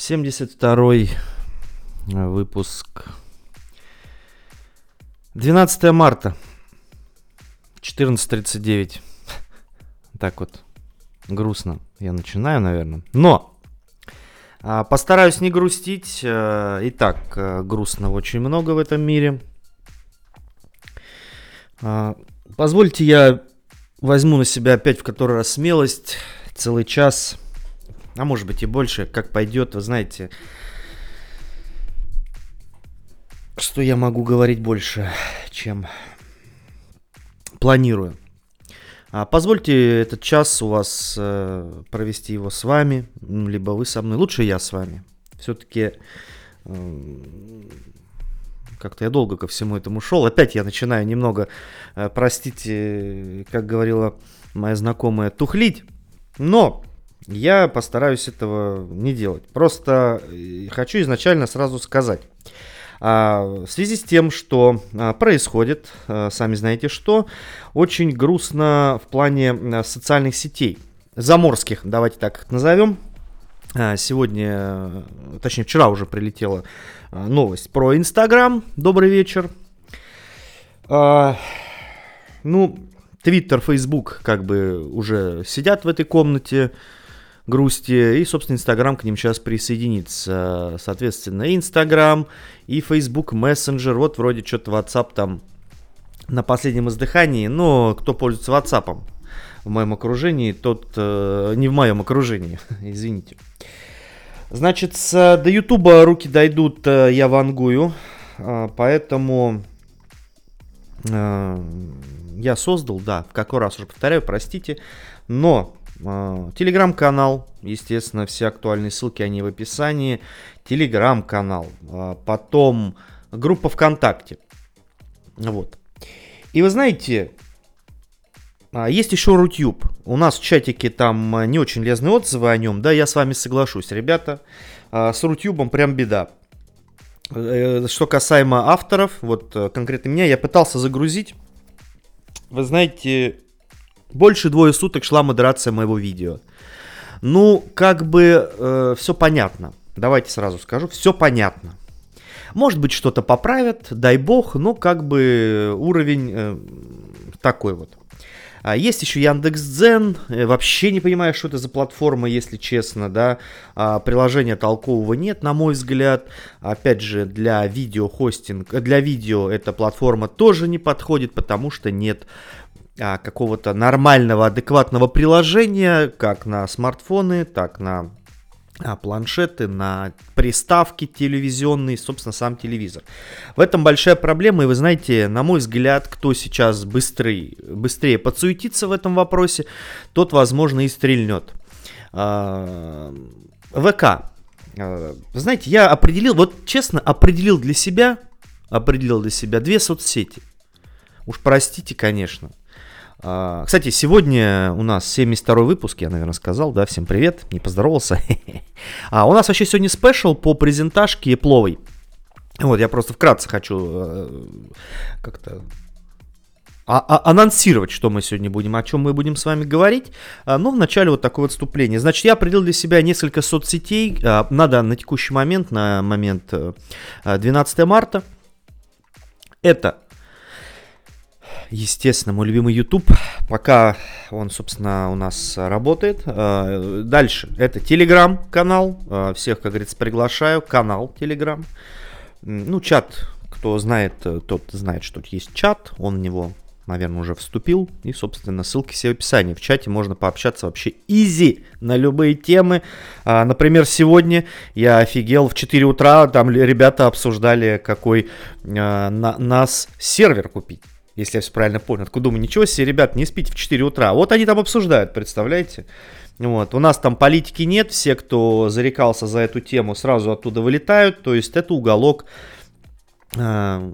72 выпуск. 12 марта. 14.39. Так вот, грустно я начинаю, наверное. Но а, постараюсь не грустить. А, и так а, грустно очень много в этом мире. А, позвольте я возьму на себя опять в который раз смелость. Целый час а может быть и больше, как пойдет, вы знаете, что я могу говорить больше, чем планирую. А позвольте этот час у вас э, провести его с вами, либо вы со мной, лучше я с вами. Все-таки э, как-то я долго ко всему этому шел. Опять я начинаю немного, э, простите, как говорила моя знакомая, тухлить. Но я постараюсь этого не делать. Просто э, хочу изначально сразу сказать. А, в связи с тем, что а, происходит, а, сами знаете что, очень грустно в плане социальных сетей. Заморских, давайте так их назовем. Сегодня, точнее вчера уже прилетела новость про Инстаграм. Добрый вечер. Ну, Твиттер, Фейсбук как бы уже сидят в этой комнате грусти. И, собственно, Инстаграм к ним сейчас присоединится. Соответственно, Инстаграм и Facebook Messenger. Вот вроде что-то WhatsApp там на последнем издыхании. Но кто пользуется WhatsApp в моем окружении, тот... Э, не в моем окружении, извините. Значит, с, до Ютуба руки дойдут, э, я вангую. Э, поэтому э, я создал, да, в какой раз уже повторяю, простите. Но телеграм-канал, естественно, все актуальные ссылки, они в описании. Телеграм-канал, а, потом группа ВКонтакте. Вот. И вы знаете, а, есть еще Рутюб. У нас в чатике там не очень лезные отзывы о нем. Да, я с вами соглашусь, ребята. С Рутюбом прям беда. Э, что касаемо авторов, вот э, конкретно меня, я пытался загрузить. Вы знаете, больше двое суток шла модерация моего видео. Ну, как бы э, все понятно. Давайте сразу скажу, все понятно. Может быть, что-то поправят, дай бог, но как бы уровень э, такой вот. А есть еще Яндекс.Дзен, э, вообще не понимаю, что это за платформа, если честно, да. А, приложения толкового нет, на мой взгляд. Опять же, для видеохостинг, для видео эта платформа тоже не подходит, потому что нет а, какого-то нормального, адекватного приложения, как на смартфоны, так на а, планшеты, на приставки телевизионные, собственно, сам телевизор. В этом большая проблема, и вы знаете, на мой взгляд, кто сейчас быстрее, быстрее подсуетится в этом вопросе, тот, возможно, и стрельнет. А, ВК. А, знаете, я определил, вот честно, определил для себя, определил для себя две соцсети. Уж простите, конечно. А, кстати, сегодня у нас 72 выпуск, я, наверное, сказал, да, всем привет, не поздоровался. А у нас вообще сегодня спешл по презентажке пловой. Вот, я просто вкратце хочу э, как-то а, а, анонсировать, что мы сегодня будем, о чем мы будем с вами говорить. А, но вначале вот такое отступление. Значит, я определил для себя несколько соцсетей. А, надо на текущий момент, на момент 12 э, марта. Это естественно, мой любимый YouTube, пока он, собственно, у нас работает. А, дальше, это Telegram канал, а, всех, как говорится, приглашаю, канал Telegram. Ну, чат, кто знает, тот знает, что есть чат, он в него наверное, уже вступил. И, собственно, ссылки все в описании. В чате можно пообщаться вообще изи на любые темы. А, например, сегодня я офигел в 4 утра, там ребята обсуждали, какой на, нас сервер купить если я все правильно понял. Откуда думаю, ничего себе, ребят, не спите в 4 утра. Вот они там обсуждают, представляете? Вот. У нас там политики нет, все, кто зарекался за эту тему, сразу оттуда вылетают. То есть это уголок э,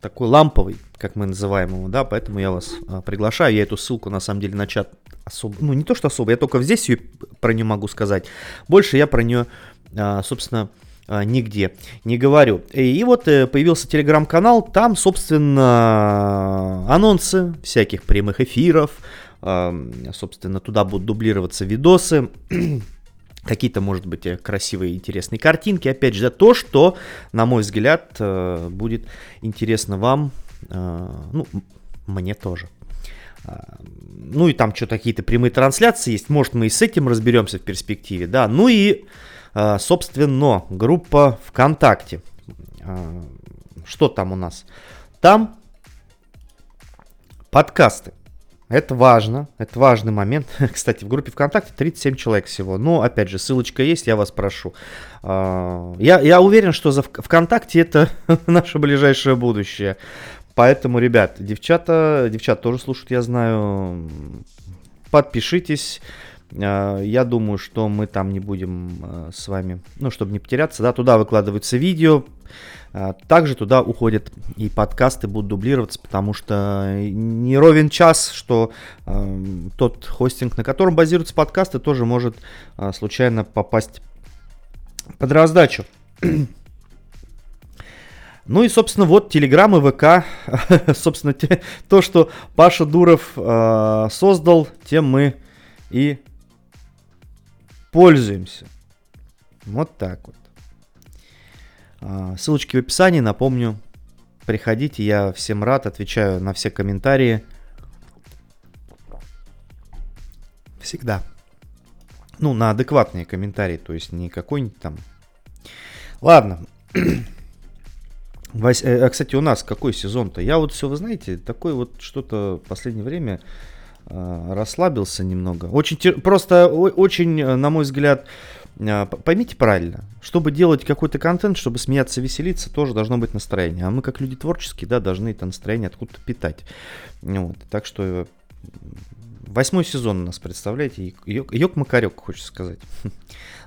такой ламповый, как мы называем его, да, поэтому я вас э, приглашаю. Я эту ссылку на самом деле на чат особо, ну не то что особо, я только здесь ее про нее могу сказать. Больше я про нее, э, собственно, а, нигде не говорю. И вот э, появился телеграм-канал, там, собственно, анонсы всяких прямых эфиров, собственно, туда будут дублироваться видосы. какие-то, может быть, э, красивые, интересные картинки. Опять же, то, что, на мой взгляд, э, будет интересно вам, ну, мне тоже. А, ну и там что-то какие-то прямые трансляции есть. Может, мы и с этим разберемся в перспективе, да. Ну и, собственно, группа ВКонтакте. Что там у нас? Там подкасты. Это важно, это важный момент. Кстати, в группе ВКонтакте 37 человек всего. Но, опять же, ссылочка есть, я вас прошу. А, я, я уверен, что за ВКонтакте это наше ближайшее будущее. Поэтому, ребят, девчата, девчат тоже слушают, я знаю. Подпишитесь. А, я думаю, что мы там не будем а, с вами, ну, чтобы не потеряться, да, туда выкладываются видео, а, также туда уходят и подкасты будут дублироваться, потому что не ровен час, что э, тот хостинг, на котором базируются подкасты, тоже может э, случайно попасть под раздачу. Ну и, собственно, вот Телеграм и ВК. собственно, те, то, что Паша Дуров э, создал, тем мы и пользуемся. Вот так вот. А, ссылочки в описании, напомню. Приходите, я всем рад, отвечаю на все комментарии. Всегда. Ну, на адекватные комментарии, то есть не какой-нибудь там... Ладно. Вась... Э, а, кстати, у нас какой сезон-то? Я вот все, вы знаете, такой вот что-то в последнее время расслабился немного. Очень просто очень, на мой взгляд, а, поймите правильно, чтобы делать какой-то контент, чтобы смеяться, веселиться, тоже должно быть настроение. А мы, как люди творческие, да, должны это настроение откуда-то питать. Вот. Так что восьмой сезон у нас, представляете, ёк-макарёк, хочется сказать.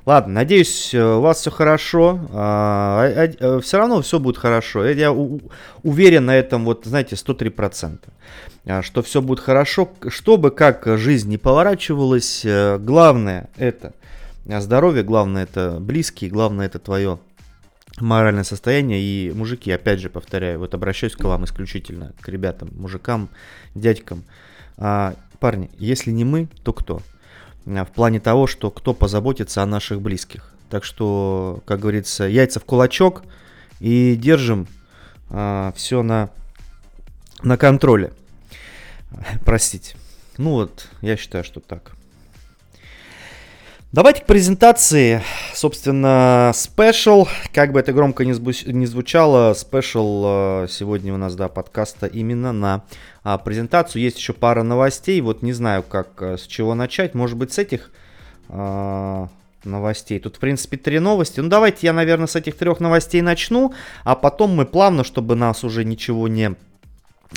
Ладно, надеюсь, э, у вас все хорошо. А, а, а, все равно все будет хорошо. Я уверен на этом, вот, знаете, 103%. Что все будет хорошо. Чтобы как жизнь не поворачивалась, э, главное это – здоровье, главное это близкие, главное это твое моральное состояние. И мужики, опять же повторяю, вот обращаюсь к вам исключительно, к ребятам, мужикам, дядькам. Парни, если не мы, то кто? А, в плане того, что кто позаботится о наших близких. Так что, как говорится, яйца в кулачок и держим а, все на, на контроле. Простите. Ну вот, я считаю, что так. Давайте к презентации, собственно, special. Как бы это громко не, зву- не звучало, special э, сегодня у нас, да, подкаста именно на а, презентацию. Есть еще пара новостей, вот не знаю, как, э, с чего начать. Может быть, с этих а, новостей. Тут, в принципе, три новости. Ну, давайте я, наверное, с этих трех новостей начну, а потом мы плавно, чтобы нас уже ничего не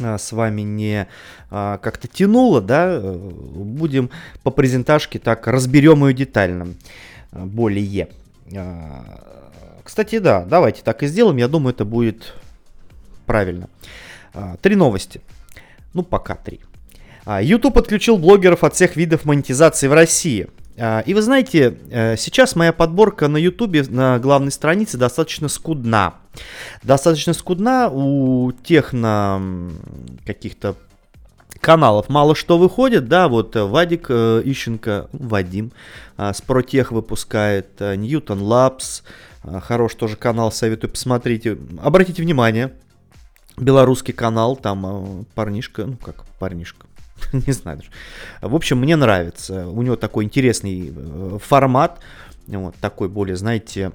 с вами не а, как-то тянуло, да, будем по презентажке так разберем ее детально, а, более. А, кстати, да, давайте так и сделаем, я думаю, это будет правильно. А, три новости, ну пока три. А, YouTube отключил блогеров от всех видов монетизации в России. А, и вы знаете, э, сейчас моя подборка на YouTube на главной странице достаточно скудна. Достаточно скудна у тех на каких-то каналов. Мало что выходит, да, вот э, Вадик э, Ищенко, Вадим, э, с Протех выпускает, э, Ньютон Лапс, э, хорош тоже канал, советую, посмотрите, обратите внимание, белорусский канал, там э, парнишка, ну как парнишка, не знаю даже. В общем, мне нравится. У него такой интересный э, формат. Вот такой более, знаете,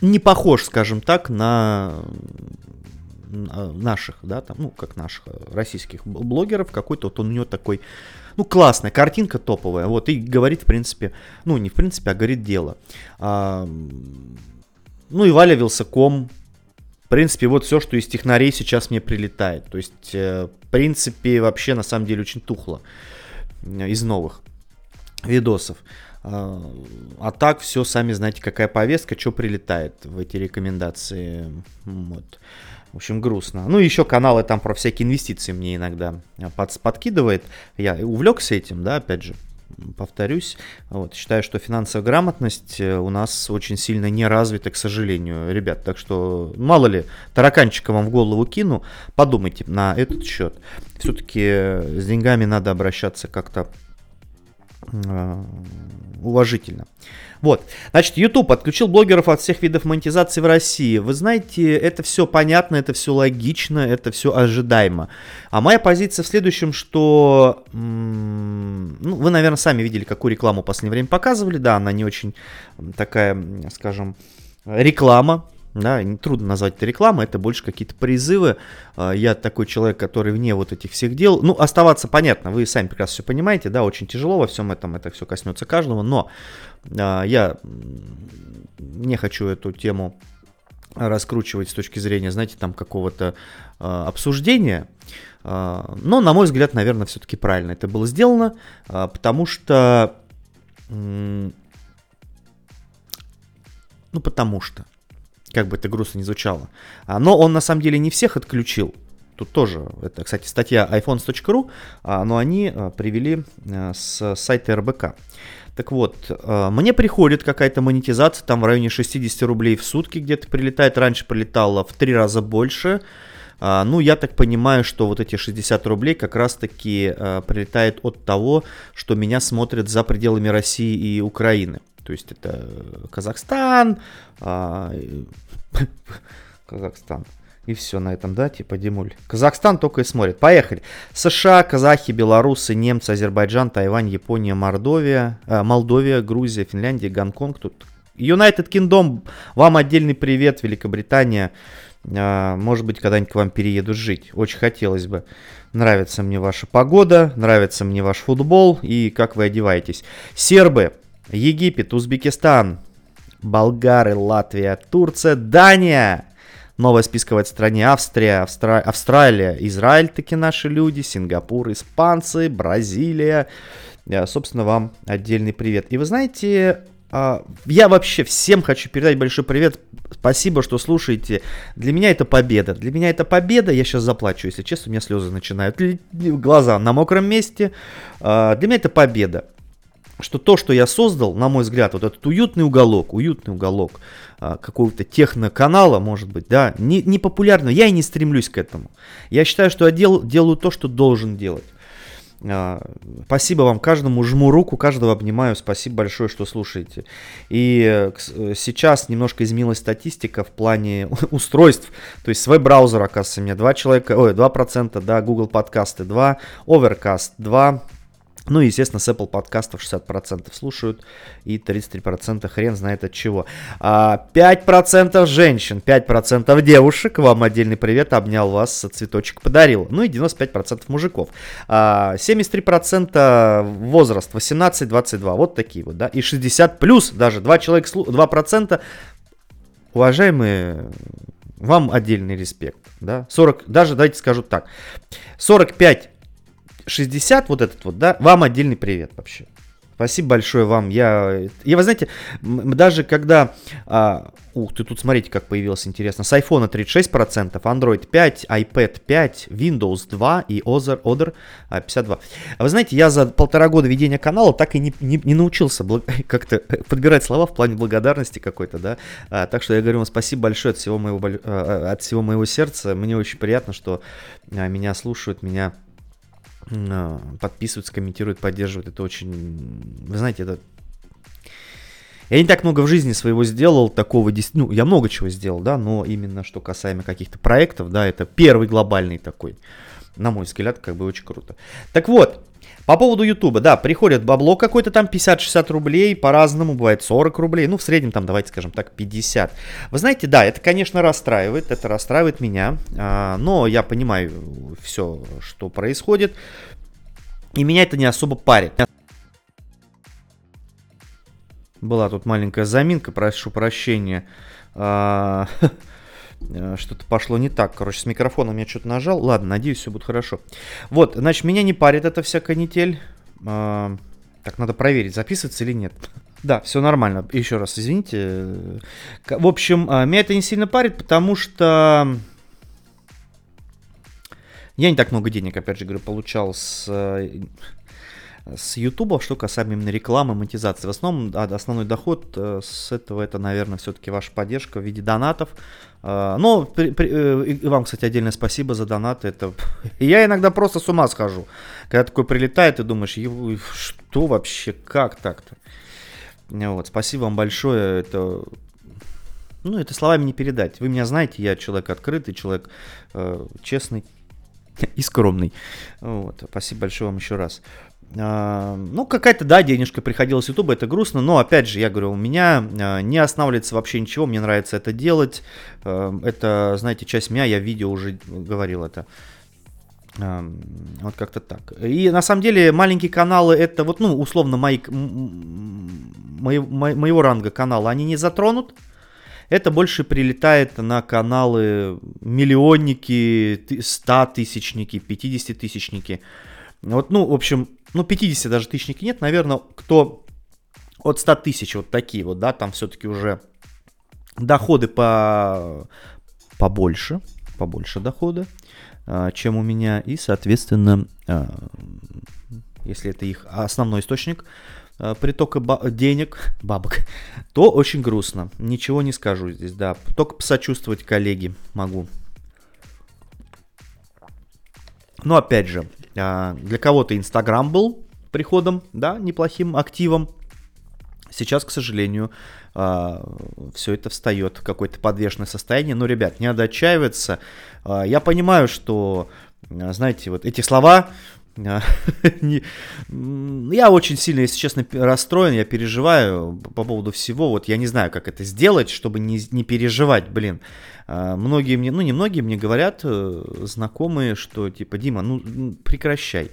не похож, скажем так, на наших, да, там, ну, как наших э, российских блогеров, какой-то вот он у него такой, ну, классная картинка топовая, вот, и говорит, в принципе, ну, не в принципе, а говорит дело. А, ну, и Валя Вилсаком, принципе, вот все, что из технарей сейчас мне прилетает. То есть, э, в принципе, вообще на самом деле очень тухло э, из новых видосов. А, а так все, сами знаете, какая повестка, что прилетает в эти рекомендации. Вот. В общем, грустно. Ну, еще каналы там про всякие инвестиции мне иногда под, подкидывает. Я увлекся этим, да, опять же повторюсь. Вот, считаю, что финансовая грамотность э, у нас очень сильно не развита, к сожалению, ребят. Так что, мало ли, тараканчика вам в голову кину, подумайте на этот счет. Все-таки с деньгами надо обращаться как-то э, уважительно. Вот. Значит, YouTube отключил блогеров от всех видов монетизации в России. Вы знаете, это все понятно, это все логично, это все ожидаемо. А моя позиция в следующем, что... Ну, вы, наверное, сами видели, какую рекламу в последнее время показывали. Да, она не очень такая, скажем, реклама, да, трудно назвать это рекламой, это больше какие-то призывы. А, я такой человек, который вне вот этих всех дел. Ну, оставаться понятно, вы сами прекрасно все понимаете, да, очень тяжело во всем этом, это все коснется каждого, но а, я не хочу эту тему раскручивать с точки зрения, знаете, там какого-то а, обсуждения. но, на мой взгляд, наверное, все-таки правильно это было сделано, потому что... Ну, потому что как бы это грустно не звучало. А, но он на самом деле не всех отключил. Тут тоже, это, кстати, статья iPhones.ru, а, но они а, привели с сайта РБК. Так вот, мне приходит какая-то монетизация, там в районе 60 рублей в сутки где-то прилетает. Раньше прилетало в три раза больше. Ну, я так понимаю, что вот эти 60 рублей как раз-таки прилетает от того, что меня смотрят за пределами России и Украины. То есть это Казахстан, а, Казахстан. И все на этом, да, типа Димуль. Казахстан только и смотрит. Поехали. США, казахи, белорусы, немцы, Азербайджан, Тайвань, Япония, Мордовия, э, Молдовия, Грузия, Финляндия, Гонконг. Тут United Kingdom, вам отдельный привет, Великобритания. Э, может быть, когда-нибудь к вам перееду жить. Очень хотелось бы. Нравится мне ваша погода, нравится мне ваш футбол и как вы одеваетесь. Сербы, Египет, Узбекистан, Болгары, Латвия, Турция, Дания. Новая списковая стране Австрия, Австра... Австралия, Израиль таки наши люди, Сингапур, испанцы, Бразилия. Я, собственно, вам отдельный привет. И вы знаете, а, я вообще всем хочу передать большой привет. Спасибо, что слушаете. Для меня это победа. Для меня это победа. Я сейчас заплачу, если честно, у меня слезы начинают. Глаза на мокром месте. А, для меня это победа что то, что я создал, на мой взгляд, вот этот уютный уголок, уютный уголок а, какого-то техноканала, может быть, да, не, не популярно, я и не стремлюсь к этому. Я считаю, что я дел, делаю то, что должен делать. А, спасибо вам каждому, жму руку, каждого обнимаю, спасибо большое, что слушаете. И э, сейчас немножко изменилась статистика в плане устройств, то есть свой браузер, оказывается, меня 2 человека, ой, 2%, да, Google подкасты 2, Overcast 2, ну и, естественно, с Apple подкастов 60% слушают и 33% хрен знает от чего. 5% а, женщин, 5% девушек, вам отдельный привет, обнял вас, цветочек подарил. Ну и 95% мужиков. 73% а, возраст 18-22, вот такие вот, да. И 60 плюс, даже 2 человека, 2%. Уважаемые, вам отдельный респект, да. 40, даже давайте скажу так. 45 60 вот этот вот, да, вам отдельный привет вообще. Спасибо большое вам. Я, и вы знаете, даже когда... А, ух ты, тут смотрите, как появилось интересно. С iPhone 36%, Android 5, iPad 5, Windows 2 и Other, Other 52. А вы знаете, я за полтора года ведения канала так и не, не, не научился благ... как-то подбирать слова в плане благодарности какой-то, да. А, так что я говорю вам спасибо большое от всего моего, а, от всего моего сердца. Мне очень приятно, что а, меня слушают, меня а, подписываются, комментируют, поддерживают. Это очень... Вы знаете, это... Я не так много в жизни своего сделал, такого... Ну, я много чего сделал, да, но именно что касаемо каких-то проектов, да, это первый глобальный такой. На мой взгляд, как бы очень круто. Так вот, по поводу Ютуба, да, приходит бабло какой-то там 50-60 рублей, по-разному, бывает 40 рублей, ну, в среднем там, давайте скажем так, 50. Вы знаете, да, это, конечно, расстраивает, это расстраивает меня, а, но я понимаю все, что происходит, и меня это не особо парит. Была тут маленькая заминка, прошу прощения. А, что-то пошло не так. Короче, с микрофоном я что-то нажал. Ладно, надеюсь, все будет хорошо. Вот, значит, меня не парит эта вся канитель. А, так, надо проверить, записывается или нет. Да, все нормально. Еще раз, извините. В общем, а, меня это не сильно парит, потому что я не так много денег, опять же говорю, получал с... С YouTube, что касаемо именно рекламы, монетизации. В основном основной доход э, с этого это, наверное, все-таки ваша поддержка в виде донатов. Э, но при, при, э, и вам, кстати, отдельное спасибо за донаты. Это... Я иногда просто с ума схожу. Когда такой прилетает, ты думаешь, что вообще, как так-то? Вот, спасибо вам большое. Это ну, это словами не передать. Вы меня знаете, я человек открытый, человек э, честный и скромный. Вот, спасибо большое вам еще раз. А, ну, какая-то, да, денежка приходила с Ютуба, это грустно, но, опять же, я говорю, у меня а, не останавливается вообще ничего, мне нравится это делать. А, это, знаете, часть меня, я в видео уже говорил это. Вот как-то так. И на самом деле маленькие каналы, это вот, ну, условно, мои, мои, моего ранга канала, они не затронут. Это больше прилетает на каналы миллионники, 100 тысячники, 50 тысячники. Вот, ну, в общем, ну, 50 даже тысячники нет, наверное, кто от 100 тысяч вот такие вот, да, там все-таки уже доходы по побольше, побольше дохода, чем у меня, и, соответственно, а, если это их основной источник а, притока денег, бабок, то очень грустно. Ничего не скажу здесь, да. Только посочувствовать коллеги могу. Но опять же, для кого-то Инстаграм был приходом, да, неплохим активом. Сейчас, к сожалению, а, все это встает в какое-то подвешенное состояние. Но, ребят, не надо отчаиваться. А, я понимаю, что, знаете, вот эти слова я очень сильно, если честно, расстроен, я переживаю по поводу всего. Вот я не знаю, как это сделать, чтобы не, не переживать, блин. А, многие мне, ну не многие мне говорят, э, знакомые, что типа, Дима, ну прекращай.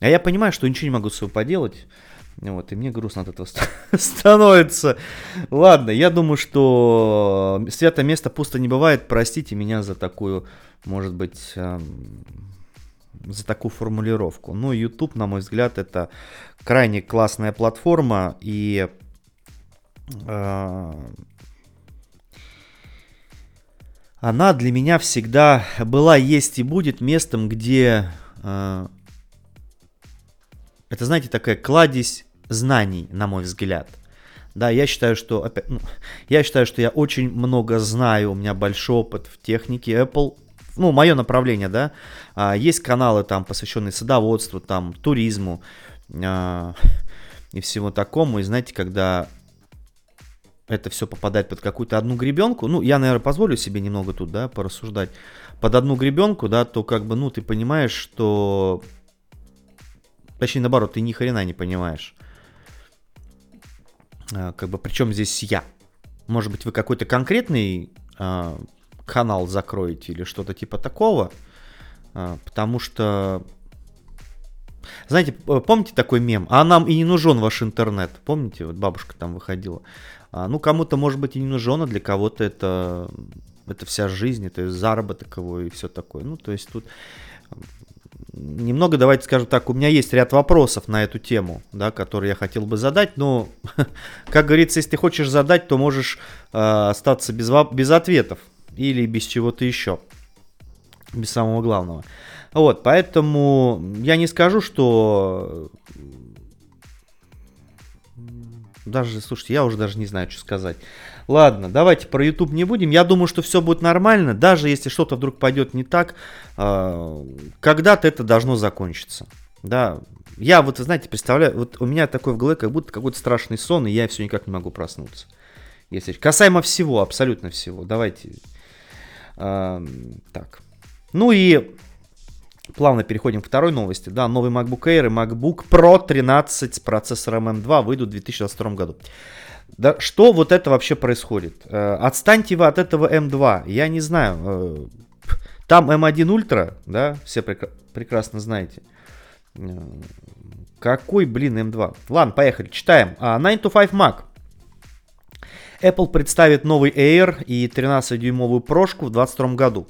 А я понимаю, что ничего не могу с собой поделать. Вот, и мне грустно от этого становится. Ладно, я думаю, что святое место пусто не бывает. Простите меня за такую, может быть, за такую формулировку. Но YouTube, на мой взгляд, это крайне классная платформа, и э, она для меня всегда была, есть и будет местом, где э, это, знаете, такая кладезь знаний, на мой взгляд. Да, я считаю, что опять, ну, я считаю, что я очень много знаю, у меня большой опыт в технике Apple, ну, мое направление, да, а, есть каналы там, посвященные садоводству, там, туризму а, и всему такому, и знаете, когда это все попадает под какую-то одну гребенку, ну, я, наверное, позволю себе немного тут, да, порассуждать, под одну гребенку, да, то как бы, ну, ты понимаешь, что, точнее, наоборот, ты ни хрена не понимаешь, а, как бы, причем здесь я, может быть, вы какой-то конкретный канал закроете или что-то типа такого, а, потому что знаете, помните такой мем? А нам и не нужен ваш интернет. Помните, вот бабушка там выходила. А, ну, кому-то, может быть, и не нужен, а для кого-то это, это вся жизнь, это заработок его и все такое. Ну, то есть тут немного, давайте скажем так, у меня есть ряд вопросов на эту тему, да, которые я хотел бы задать, но, как говорится, если ты хочешь задать, то можешь э, остаться без, без ответов или без чего-то еще, без самого главного. Вот, поэтому я не скажу, что... Даже, слушайте, я уже даже не знаю, что сказать. Ладно, давайте про YouTube не будем. Я думаю, что все будет нормально. Даже если что-то вдруг пойдет не так, а, когда-то это должно закончиться. Да, я вот, знаете, представляю, вот у меня такой в голове, как будто какой-то страшный сон, и я все никак не могу проснуться. Если касаемо всего, абсолютно всего. Давайте. Так. Ну и Плавно переходим к второй новости. Да, новый MacBook Air и MacBook Pro 13 с процессором M2 выйдут в 2022 году. Да, что вот это вообще происходит? Э, отстаньте вы от этого M2. Я не знаю. Э, там M1 Ultra, да, все прек- прекрасно знаете. Какой, блин, M2? Ладно, поехали, читаем. 9 to 5 Mac. Apple представит новый Air и 13-дюймовую прошку в 2022 году.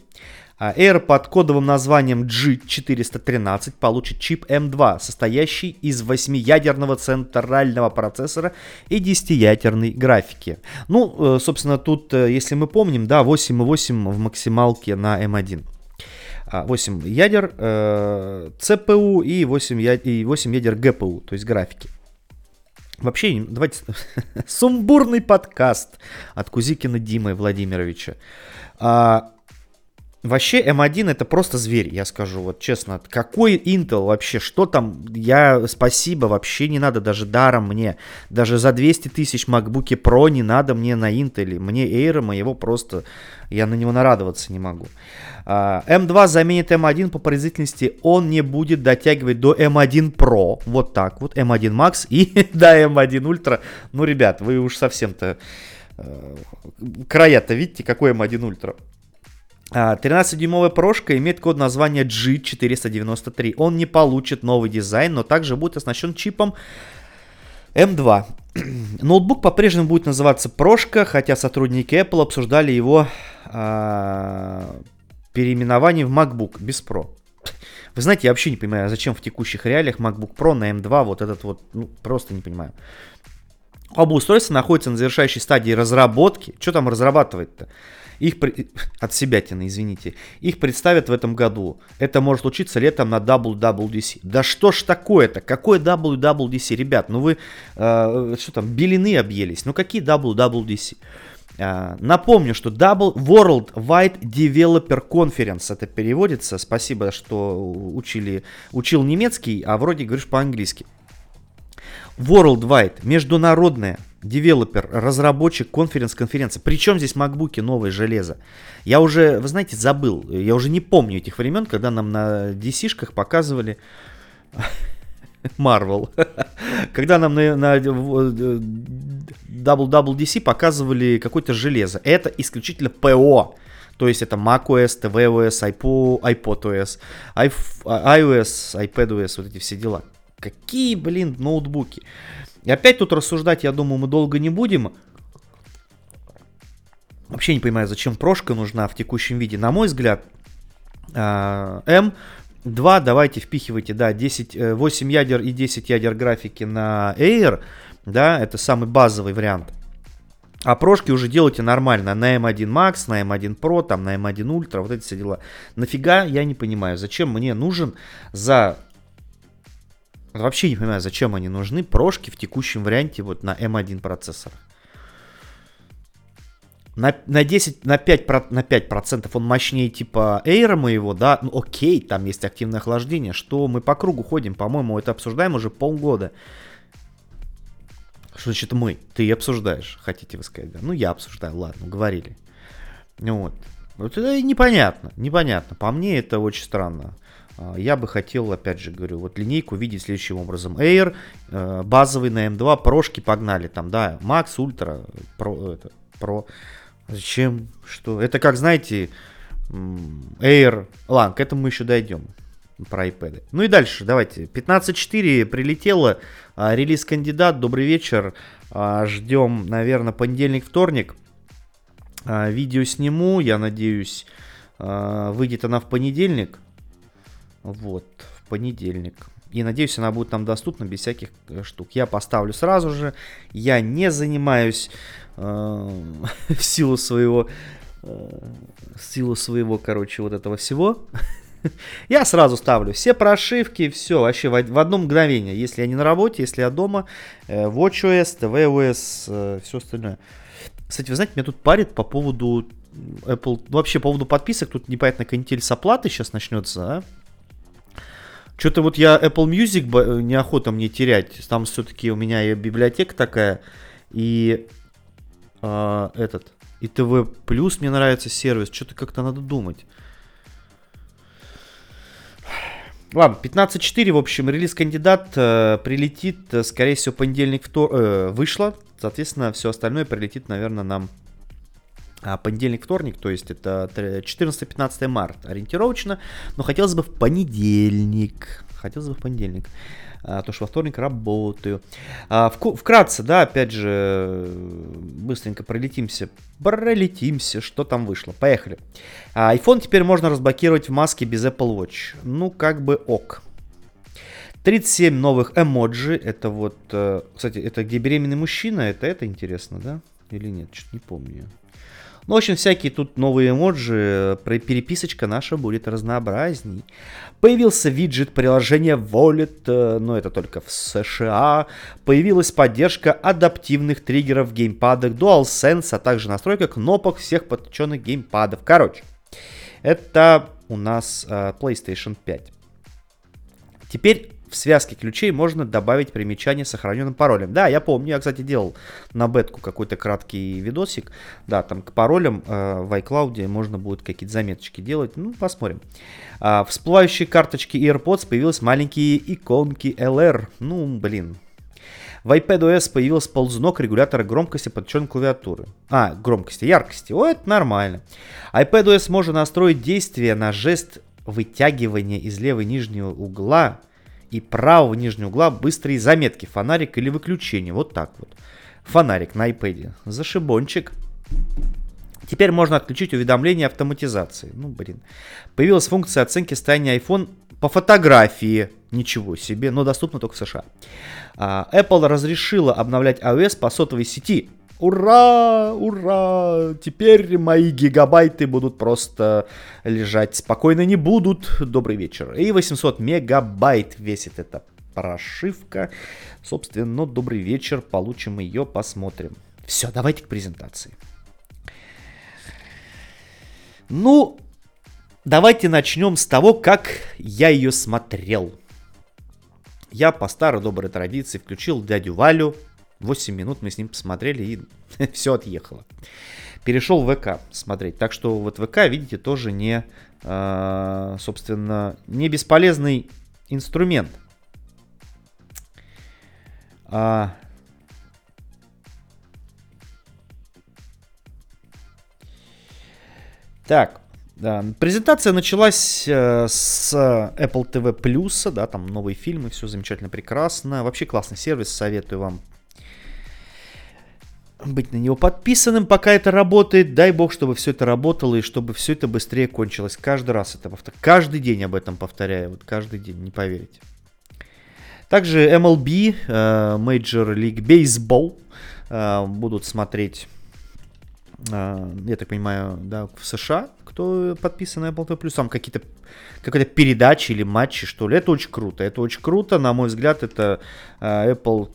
А Air под кодовым названием G413 получит чип M2, состоящий из 8-ядерного центрального процессора и 10-ядерной графики. Ну, э, собственно, тут, э, если мы помним, да, 8.8 в максималке на M1. 8 ядер э, CPU и 8, я, и 8 ядер GPU, то есть графики. Вообще, давайте... Сумбурный подкаст от Кузикина Димы Владимировича. А, Вообще M1 это просто зверь, я скажу, вот честно. Какой Intel вообще, что там, я, спасибо, вообще не надо, даже даром мне. Даже за 200 тысяч MacBook Pro не надо мне на Intel. Мне Air моего просто, я на него нарадоваться не могу. M2 заменит M1 по производительности, он не будет дотягивать до M1 Pro, вот так вот, M1 Max и до M1 Ultra. Ну, ребят, вы уж совсем-то... Uh, края-то видите, какой M1 Ultra. 13-дюймовая прошка имеет код названия G493. Он не получит новый дизайн, но также будет оснащен чипом M2. Ноутбук по-прежнему будет называться прошка, хотя сотрудники Apple обсуждали его а, переименование в MacBook без Pro. Вы знаете, я вообще не понимаю, зачем в текущих реалиях MacBook Pro на M2 вот этот вот, ну, просто не понимаю. Оба устройства находятся на завершающей стадии разработки. Что там разрабатывать-то? Их от себя тяны, извините. Их представят в этом году. Это может случиться летом на WWDC. Да что ж такое-то? Какой WWDC? Ребят, ну вы э, что там, белины объелись? Ну какие WWDC? Uh, напомню, что Double World Wide Developer Conference это переводится. Спасибо, что учили, учил немецкий, а вроде говоришь по-английски. Worldwide, международная девелопер, разработчик, конференц-конференция. Причем здесь макбуки, новое железо. Я уже, вы знаете, забыл. Я уже не помню этих времен, когда нам на DC-шках показывали Marvel. Когда нам на, на WWDC показывали какое-то железо. Это исключительно ПО. То есть это macOS, tvOS, iPod, iPodOS, а, iOS, iPadOS, вот эти все дела. Какие, блин, ноутбуки. И опять тут рассуждать, я думаю, мы долго не будем. Вообще не понимаю, зачем прошка нужна в текущем виде. На мой взгляд, а, M. 2 давайте впихивайте, да, 10, 8 э, ядер и 10 ядер графики на Air, да, это самый базовый вариант. А прошки уже делайте нормально, на эм M1 Max, на эм M1 Pro, там, на эм M1 Ultra, вот эти все дела. Нафига, я не понимаю, зачем мне нужен за... Вообще не понимаю, зачем они нужны прошки в текущем варианте вот на M1 процессорах. На, на 10, на 5, на 5 процентов он мощнее типа Air моего, да, ну окей, там есть активное охлаждение, что мы по кругу ходим, по-моему, это обсуждаем уже полгода. Что значит мы? Ты обсуждаешь, хотите вы сказать, да? Ну я обсуждаю, ладно, говорили. Вот. Вот это непонятно, непонятно. По мне это очень странно. А, я бы хотел, опять же говорю, вот линейку видеть следующим образом. Air, э, базовый на M2, прошки погнали там, да, Max, Ultra, Pro, это, Pro. Зачем? Что? Это как, знаете, Air, ладно, к этому мы еще дойдем про iPad. Ну и дальше, давайте. 15.4 прилетело, а, релиз кандидат, добрый вечер. А, ждем, наверное, понедельник, вторник. Видео сниму, я надеюсь, выйдет она в понедельник. Вот, в понедельник. И надеюсь, она будет там доступна без всяких э, штук. Я поставлю сразу же. Я не занимаюсь э, в силу своего, э, в силу своего, короче, вот этого всего. я сразу ставлю все прошивки, все, вообще в, в одно мгновение. Если я не на работе, если я дома, э, WatchOS, tvOS, э, все остальное. Кстати, вы знаете, меня тут парит по поводу Apple, ну, вообще по поводу подписок, тут непонятно канитель с оплаты сейчас начнется, а? Что-то вот я Apple Music э, неохота мне терять. Там все-таки у меня и библиотека такая, и э, этот, и ТВ Плюс мне нравится сервис. Что-то как-то надо думать. Ладно, 15.4, в общем, релиз кандидат э, прилетит, э, скорее всего, понедельник втор... э, вышло. Соответственно, все остальное прилетит, наверное, нам а понедельник, вторник, то есть это 14-15 марта ориентировочно, но хотелось бы в понедельник, хотелось бы в понедельник, а, то что во вторник работаю. А, вкратце, да, опять же, быстренько пролетимся, пролетимся, что там вышло, поехали. А, iPhone теперь можно разблокировать в маске без Apple Watch, ну как бы ок. 37 новых эмоджи, это вот, э, кстати, это где беременный мужчина, это это интересно, да? Или нет, что-то не помню. Ну, в общем, всякие тут новые эмоджи, переписочка наша будет разнообразней. Появился виджет приложения Wallet, э, но это только в США. Появилась поддержка адаптивных триггеров в геймпадах DualSense, а также настройка кнопок всех подключенных геймпадов. Короче, это у нас uh, PlayStation 5. Теперь в связке ключей можно добавить примечание с сохраненным паролем. Да, я помню, я, кстати, делал на бетку какой-то краткий видосик. Да, там к паролям э, в iCloud можно будет какие-то заметочки делать. Ну, посмотрим. А, в всплывающей карточке AirPods появились маленькие иконки LR. Ну, блин, в iPadOS появился ползунок регулятора громкости подключен клавиатуры. А, громкости, яркости. О, это нормально. iPadOS можно настроить действие на жест вытягивания из левого нижнего угла и правого нижнего угла быстрые заметки, фонарик или выключение. Вот так вот. Фонарик на iPad. Зашибончик. Теперь можно отключить уведомления автоматизации. Ну, блин. Появилась функция оценки состояния iPhone по фотографии. Ничего себе, но доступно только в США. А, Apple разрешила обновлять iOS по сотовой сети. Ура! Ура! Теперь мои гигабайты будут просто лежать спокойно, не будут. Добрый вечер. И 800 мегабайт весит эта прошивка. Собственно, добрый вечер. Получим ее, посмотрим. Все, давайте к презентации. Ну, давайте начнем с того, как я ее смотрел. Я по старой доброй традиции включил дядю Валю, 8 минут мы с ним посмотрели и все отъехало. Перешел в ВК смотреть. Так что вот ВК, видите, тоже не, э, собственно, не бесполезный инструмент. А... Так, да, презентация началась э, с Apple TV Plus, да, там новые фильмы, все замечательно, прекрасно. Вообще классный сервис, советую вам быть на него подписанным, пока это работает. Дай бог, чтобы все это работало и чтобы все это быстрее кончилось. Каждый раз это повторяю. Каждый день об этом повторяю. Вот каждый день, не поверите. Также MLB, э, Major League Baseball, э, будут смотреть, э, я так понимаю, да, в США, кто подписан на Apple TV+, там какие-то какая-то передачи или матчи, что ли. Это очень круто. Это очень круто. На мой взгляд, это Apple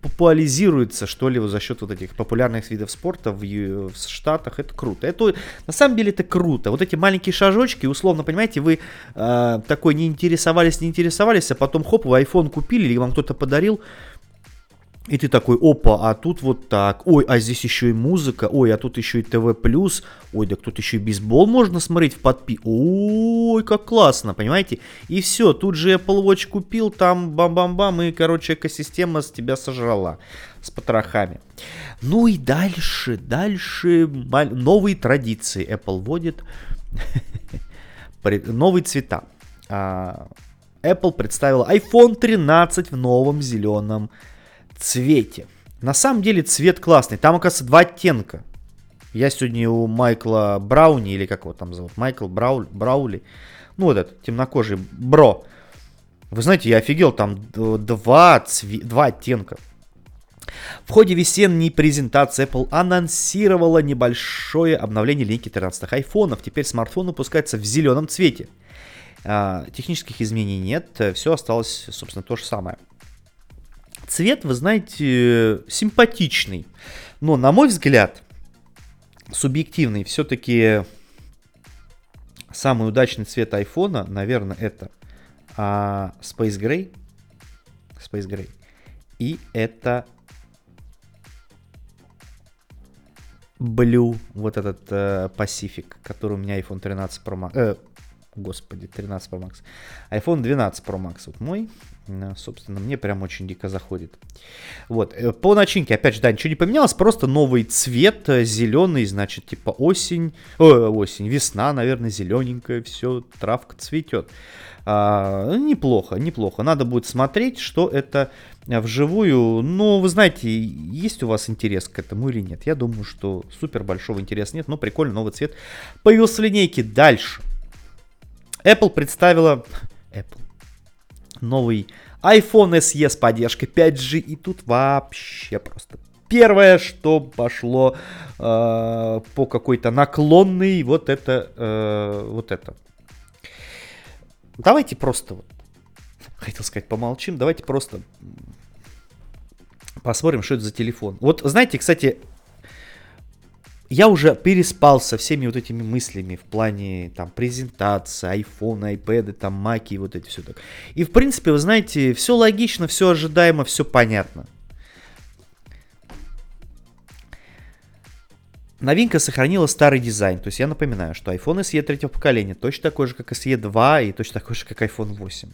популяризируется, что ли, за счет вот этих популярных видов спорта в, в Штатах. Это круто. Это, на самом деле это круто. Вот эти маленькие шажочки, условно, понимаете, вы э, такой не интересовались, не интересовались, а потом хоп, вы iPhone купили или вам кто-то подарил, и ты такой, опа, а тут вот так, ой, а здесь еще и музыка, ой, а тут еще и ТВ+, ой, да тут еще и бейсбол можно смотреть в подпи, ой, как классно, понимаете? И все, тут же Apple Watch купил, там бам-бам-бам, и, короче, экосистема с тебя сожрала с потрохами. Ну и дальше, дальше новые традиции Apple вводит, новые цвета. А, Apple представила iPhone 13 в новом зеленом цвете. На самом деле цвет классный. Там, оказывается, два оттенка. Я сегодня у Майкла Брауни, или как его там зовут, Майкл Брау, Браули, ну вот этот темнокожий бро. Вы знаете, я офигел, там два, цве... два оттенка. В ходе весенней презентации Apple анонсировала небольшое обновление линейки 13 айфонов. Теперь смартфон выпускается в зеленом цвете. А, технических изменений нет, все осталось, собственно, то же самое. Цвет, вы знаете, симпатичный. Но, на мой взгляд, субъективный, все-таки самый удачный цвет айфона, наверное, это а, Space Gray. Space Gray. И это Blue, вот этот э, Pacific, который у меня iPhone 13 Pro Max. Э, господи, 13 Pro Max. iPhone 12 Pro Max вот мой. Собственно, мне прям очень дико заходит. Вот, э, по начинке, опять же, да, ничего не поменялось, просто новый цвет, э, зеленый, значит, типа осень, о, осень, весна, наверное, зелененькая, все, травка цветет. А, неплохо, неплохо. Надо будет смотреть, что это вживую. Но вы знаете, есть у вас интерес к этому или нет? Я думаю, что супер большого интереса нет, но прикольно, новый цвет появился в линейке. Дальше. Apple представила... Apple новый iPhone SE с поддержкой 5G, и тут вообще просто первое, что пошло э, по какой-то наклонной, вот это, э, вот это. Давайте просто, хотел сказать, помолчим, давайте просто посмотрим, что это за телефон. Вот, знаете, кстати, я уже переспал со всеми вот этими мыслями в плане там презентации, iPhone, iPad, там и вот эти все так. И в принципе, вы знаете, все логично, все ожидаемо, все понятно. Новинка сохранила старый дизайн. То есть я напоминаю, что iPhone SE третьего поколения точно такой же, как SE 2 и точно такой же, как iPhone 8.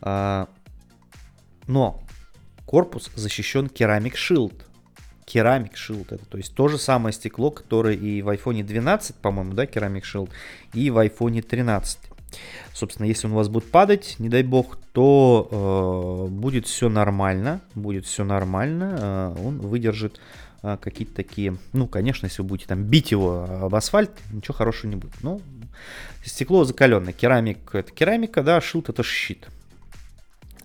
А, но корпус защищен Ceramic Shield. Ceramic Shield это, то есть то же самое стекло, которое и в iPhone 12, по-моему, да, Ceramic Shield, и в iPhone 13. Собственно, если он у вас будет падать, не дай бог, то э, будет все нормально, будет все нормально, э, он выдержит э, какие-то такие, ну, конечно, если вы будете там бить его об асфальт, ничего хорошего не будет. Ну, стекло закаленное, керамик это керамика, да, шилд это щит.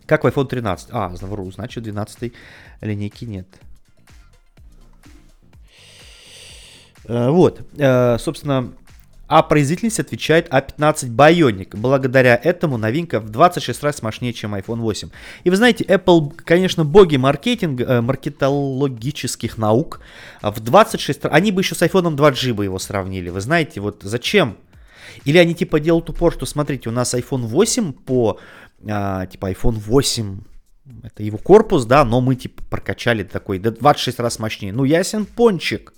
Как в iPhone 13. А, значит 12 линейки нет. Вот, э, собственно, а производительность отвечает A15 Bionic. Благодаря этому новинка в 26 раз мощнее, чем iPhone 8. И вы знаете, Apple, конечно, боги маркетинга, э, маркетологических наук. В 26 раз... Они бы еще с iPhone 2G бы его сравнили. Вы знаете, вот зачем? Или они типа делают упор, что смотрите, у нас iPhone 8 по... А, типа iPhone 8 это его корпус, да, но мы типа прокачали такой, да 26 раз мощнее. Ну, ясен пончик.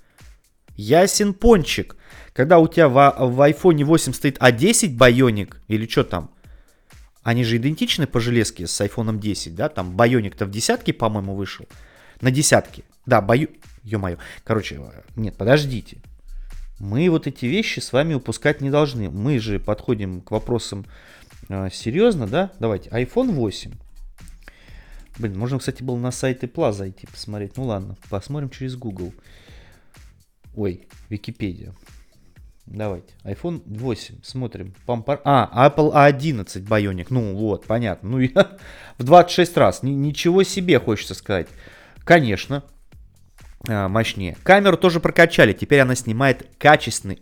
Ясен пончик. Когда у тебя в, в iPhone 8 стоит A10 Bionic, или что там, они же идентичны по железке с iPhone 10, да, там Bionic-то в десятке, по-моему, вышел. На десятке. Да, бою... Ё-моё. Короче, нет, подождите. Мы вот эти вещи с вами упускать не должны. Мы же подходим к вопросам э, серьезно, да? Давайте, iPhone 8. Блин, можно, кстати, было на сайт Apple зайти посмотреть. Ну ладно, посмотрим через Google. Ой, Википедия. Давайте. iPhone 8. Смотрим. Пампар... А, Apple A11 Bionic. Ну вот, понятно. Ну я в 26 раз. Ни, ничего себе, хочется сказать. Конечно, а, мощнее. Камеру тоже прокачали. Теперь она снимает качественный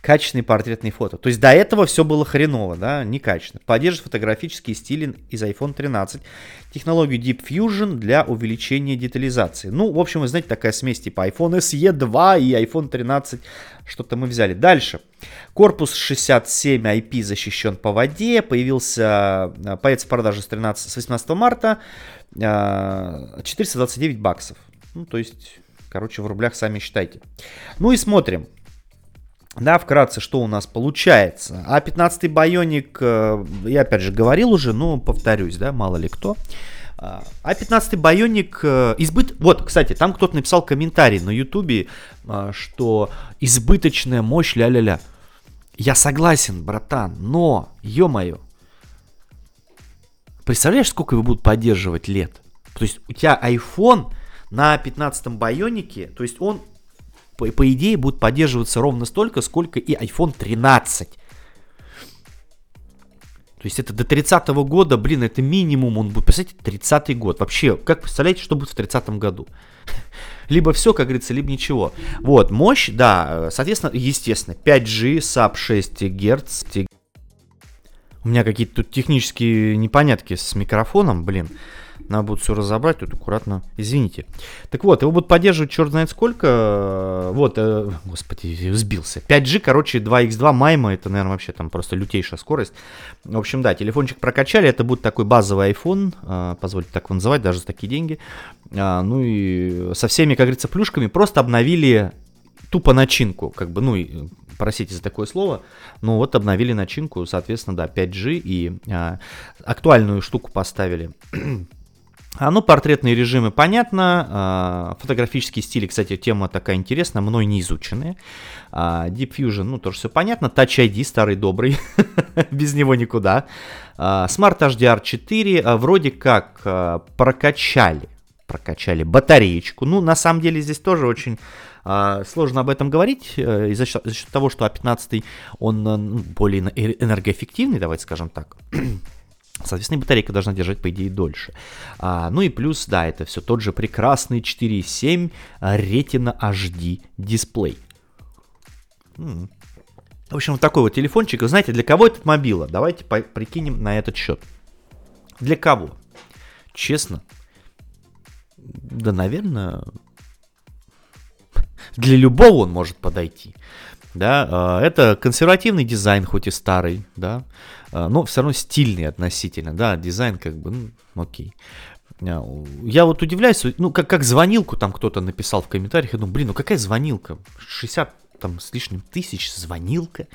качественные портретные фото. То есть до этого все было хреново, да, некачественно. Поддерживает фотографический стиль из iPhone 13, технологию Deep Fusion для увеличения детализации. Ну, в общем, вы знаете, такая смесь типа iPhone SE 2 и iPhone 13, что-то мы взяли. Дальше. Корпус 67 IP защищен по воде, появился, э, появится в продаже с, 13, с 18 марта, 429 э, баксов. Ну, то есть, короче, в рублях сами считайте. Ну и смотрим. Да, вкратце, что у нас получается. А15 Байоник, э, я опять же говорил уже, но повторюсь, да, мало ли кто. А15 Байоник э, избыт... Вот, кстати, там кто-то написал комментарий на Ютубе, э, что избыточная мощь ля-ля-ля. Я согласен, братан, но, ё-моё, представляешь, сколько его будут поддерживать лет? То есть у тебя iPhone на 15 Байонике, то есть он по, по идее, будет поддерживаться ровно столько, сколько и iPhone 13. То есть это до 30 -го года, блин, это минимум он будет. Представляете, 30 год. Вообще, как представляете, что будет в 30 году? Либо все, как говорится, либо ничего. Вот, мощь, да, соответственно, естественно, 5G, SAP 6 Гц. У меня какие-то тут технические непонятки с микрофоном, блин. Надо будет все разобрать, тут аккуратно, извините. Так вот, его будут поддерживать черт знает сколько. Вот, э, господи, сбился. 5G, короче, 2x2 майма, это, наверное, вообще там просто лютейшая скорость. В общем, да, телефончик прокачали, это будет такой базовый iPhone, э, позвольте так его называть, даже за такие деньги. А, ну и со всеми, как говорится, плюшками просто обновили тупо начинку, как бы, ну, простите за такое слово, но вот обновили начинку, соответственно, да, 5G и а, актуальную штуку поставили. А, ну, портретные режимы, понятно. А, фотографический стиль, кстати, тема такая интересная, мной не изученная. А, Deep Fusion, ну, тоже все понятно. Touch ID, старый добрый, без него никуда. Smart HDR 4 вроде как прокачали, прокачали батареечку. Ну, на самом деле, здесь тоже очень сложно об этом говорить э, из-за счет, из счет того, что А15 он э, ну, более энергоэффективный, давайте скажем так. Соответственно, батарейка должна держать, по идее, дольше. А, ну и плюс, да, это все тот же прекрасный 4.7 Retina HD дисплей. В общем, вот такой вот телефончик. Вы знаете, для кого этот мобила? Давайте по- прикинем на этот счет. Для кого? Честно? Да, наверное, для любого он может подойти. Да, а, это консервативный дизайн, хоть и старый, да, а, но все равно стильный относительно, да, дизайн как бы, ну, окей. А, я вот удивляюсь, ну, как, как звонилку там кто-то написал в комментариях, я думаю, блин, ну какая звонилка? 60 там с лишним тысяч звонилка.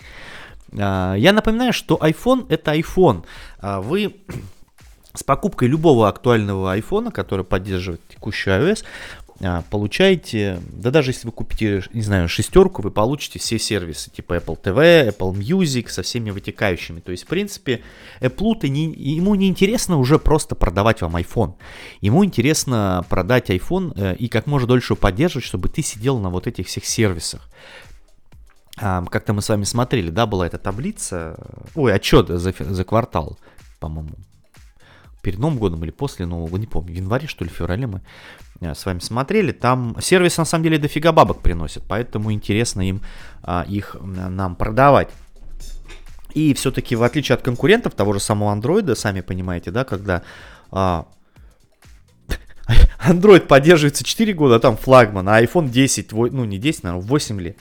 Я напоминаю, что iPhone это iPhone. Вы с покупкой любого актуального iPhone, который поддерживает текущую iOS, получаете, да даже если вы купите, не знаю, шестерку, вы получите все сервисы типа Apple TV, Apple Music со всеми вытекающими. То есть, в принципе, Apple не, ему не интересно уже просто продавать вам iPhone. Ему интересно продать iPhone э, и как можно дольше поддерживать, чтобы ты сидел на вот этих всех сервисах. А, как-то мы с вами смотрели, да, была эта таблица, ой, отчет за, за квартал, по-моему, перед Новым годом или после Нового года, не помню, в январе, что ли, в феврале мы э, с вами смотрели. Там сервис, на самом деле, дофига бабок приносит, поэтому интересно им а, их нам продавать. И все-таки, в отличие от конкурентов того же самого андроида, сами понимаете, да, когда а, Android поддерживается 4 года, а там флагман, а iPhone 10, ну не 10, наверное, 8 лет.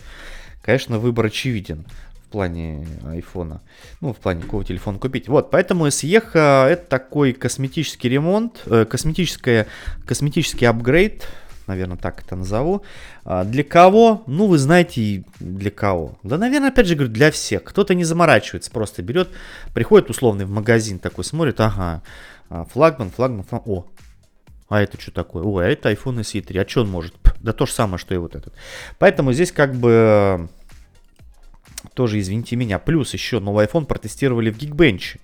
Конечно, выбор очевиден плане айфона. Ну, в плане какого телефона купить. Вот, поэтому SE это такой косметический ремонт, э, косметическое, косметический апгрейд, наверное, так это назову. А для кого? Ну, вы знаете, для кого. Да, наверное, опять же, говорю, для всех. Кто-то не заморачивается, просто берет, приходит условный в магазин такой, смотрит, ага, а, флагман, флагман, флагман, о, а это что такое? Ой, а это iPhone SE 3. А что он может? Да то же самое, что и вот этот. Поэтому здесь как бы тоже, извините меня. Плюс еще новый iPhone протестировали в Geekbench.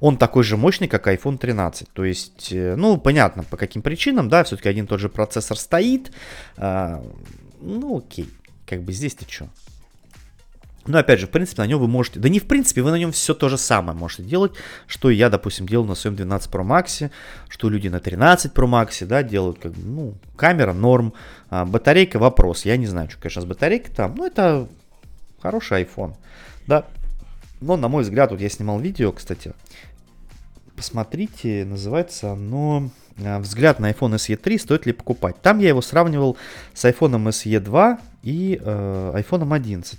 Он такой же мощный, как iPhone 13. То есть, э, ну, понятно, по каким причинам, да, все-таки один тот же процессор стоит. А, ну, окей. Как бы здесь-то что? Но опять же, в принципе, на нем вы можете... Да не в принципе, вы на нем все то же самое можете делать, что я, допустим, делал на своем 12 Pro Max, что люди на 13 Pro Max, да, делают, как ну, камера норм, а, батарейка вопрос. Я не знаю, что, конечно, с батарейкой там, но это Хороший iPhone. Да. Но, на мой взгляд, вот я снимал видео, кстати. Посмотрите, называется оно э, «Взгляд на iPhone SE 3, стоит ли покупать?». Там я его сравнивал с iPhone SE 2 и э, iPhone 11.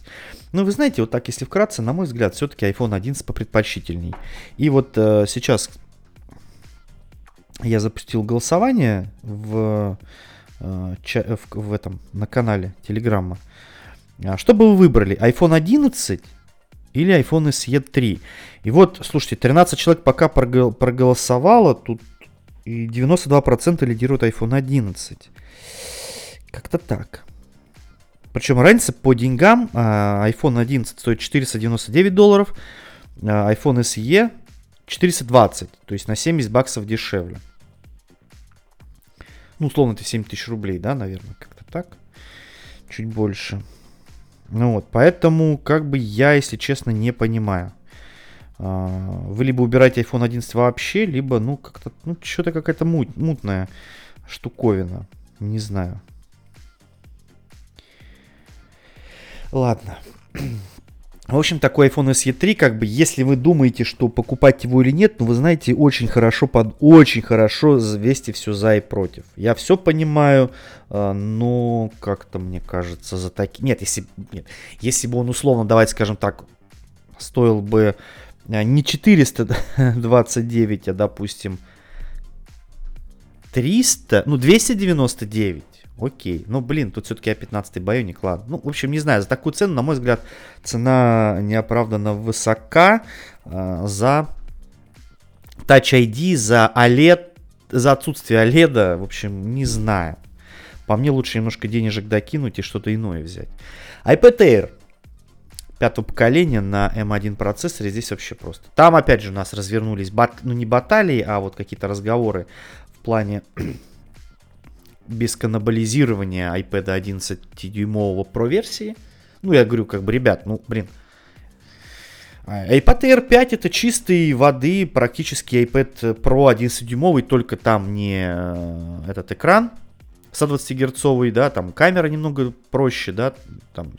Ну, вы знаете, вот так, если вкратце, на мой взгляд, все-таки iPhone 11 попредпочтительней. И вот э, сейчас я запустил голосование в, э, в, в этом, на канале Телеграма. А что бы вы выбрали, iPhone 11 или iPhone SE 3? И вот, слушайте, 13 человек пока проголосовало, тут и 92% лидирует iPhone 11. Как-то так. Причем разница по деньгам. А, iPhone 11 стоит 499 долларов, а, iPhone SE 420, то есть на 70 баксов дешевле. Ну, условно, это 7 тысяч рублей, да, наверное, как-то так. Чуть больше. Ну вот, поэтому, как бы я, если честно, не понимаю. А, вы либо убираете iPhone 11 вообще, либо, ну, как-то, ну, что-то какая-то мут, мутная штуковина. Не знаю. Ладно. В общем, такой iPhone SE 3, как бы, если вы думаете, что покупать его или нет, ну, вы знаете, очень хорошо, под, очень хорошо взвесьте все за и против. Я все понимаю, э, но как-то мне кажется, за такие... Нет, если, нет, если бы он условно, давайте скажем так, стоил бы э, не 429, а, допустим, 300, ну, 299, Окей. Ну, блин, тут все-таки А15 Байоник, ладно. Ну, в общем, не знаю, за такую цену, на мой взгляд, цена неоправданно высока э, за Touch ID, за OLED, за отсутствие OLED, в общем, не знаю. По мне лучше немножко денежек докинуть и что-то иное взять. iPad Air пятого поколения на M1 эм процессоре здесь вообще просто. Там опять же у нас развернулись, бат, ну не баталии, а вот какие-то разговоры в плане без каннибализирования iPad 11-дюймового Pro версии. Ну, я говорю, как бы, ребят, ну, блин, А, iPad Air 5 это чистой воды практически iPad Pro 11-дюймовый, только там не э, этот экран 120 герцовый, да, там камера немного проще, да, там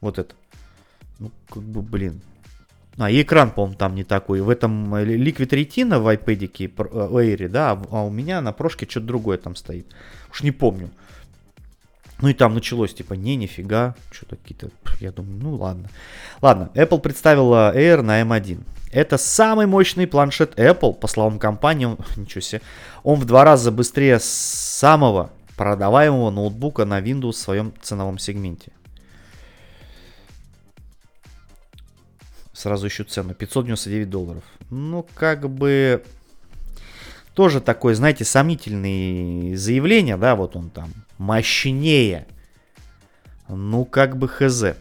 вот это. Ну, как бы, блин. А, и экран, по-моему, там не такой. В этом э, Liquid Retina в iPad Air, да, а у меня на прошке что-то другое там стоит. Уж не помню. Ну и там началось, типа, не, нифига, что-то какие-то, я думаю, ну ладно. Ладно, Apple представила Air на M1. Это самый мощный планшет Apple, по словам компании, он, ничего себе, он в два раза быстрее самого продаваемого ноутбука на Windows в своем ценовом сегменте. Сразу ищу цену, 599 долларов. Ну, как бы, тоже такое, знаете, сомнительное заявление, да, вот он там мощнее. Ну, как бы хз.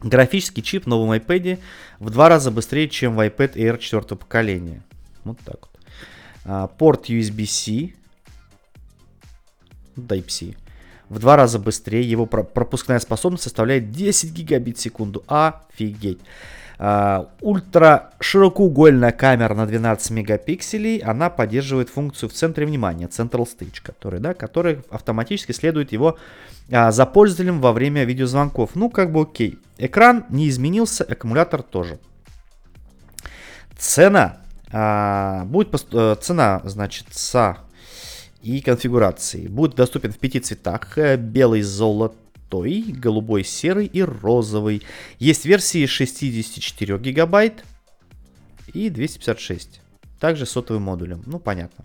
Графический чип в новом iPad в два раза быстрее, чем в iPad Air 4 поколения. Вот так вот. А, порт USB-C. Type-C. В два раза быстрее. Его пропускная способность составляет 10 гигабит в секунду. Офигеть. Uh, ультра широкоугольная камера на 12 мегапикселей, она поддерживает функцию в центре внимания, Central Stage, который, да, который автоматически следует его uh, за пользователем во время видеозвонков. Ну, как бы окей. Экран не изменился, аккумулятор тоже. Цена. Uh, будет uh, цена, значит, со и конфигурации. Будет доступен в пяти цветах. Э, белый, золото золотой, голубой, серый и розовый. Есть версии 64 гигабайт и 256. Также сотовым модулем. Ну, понятно.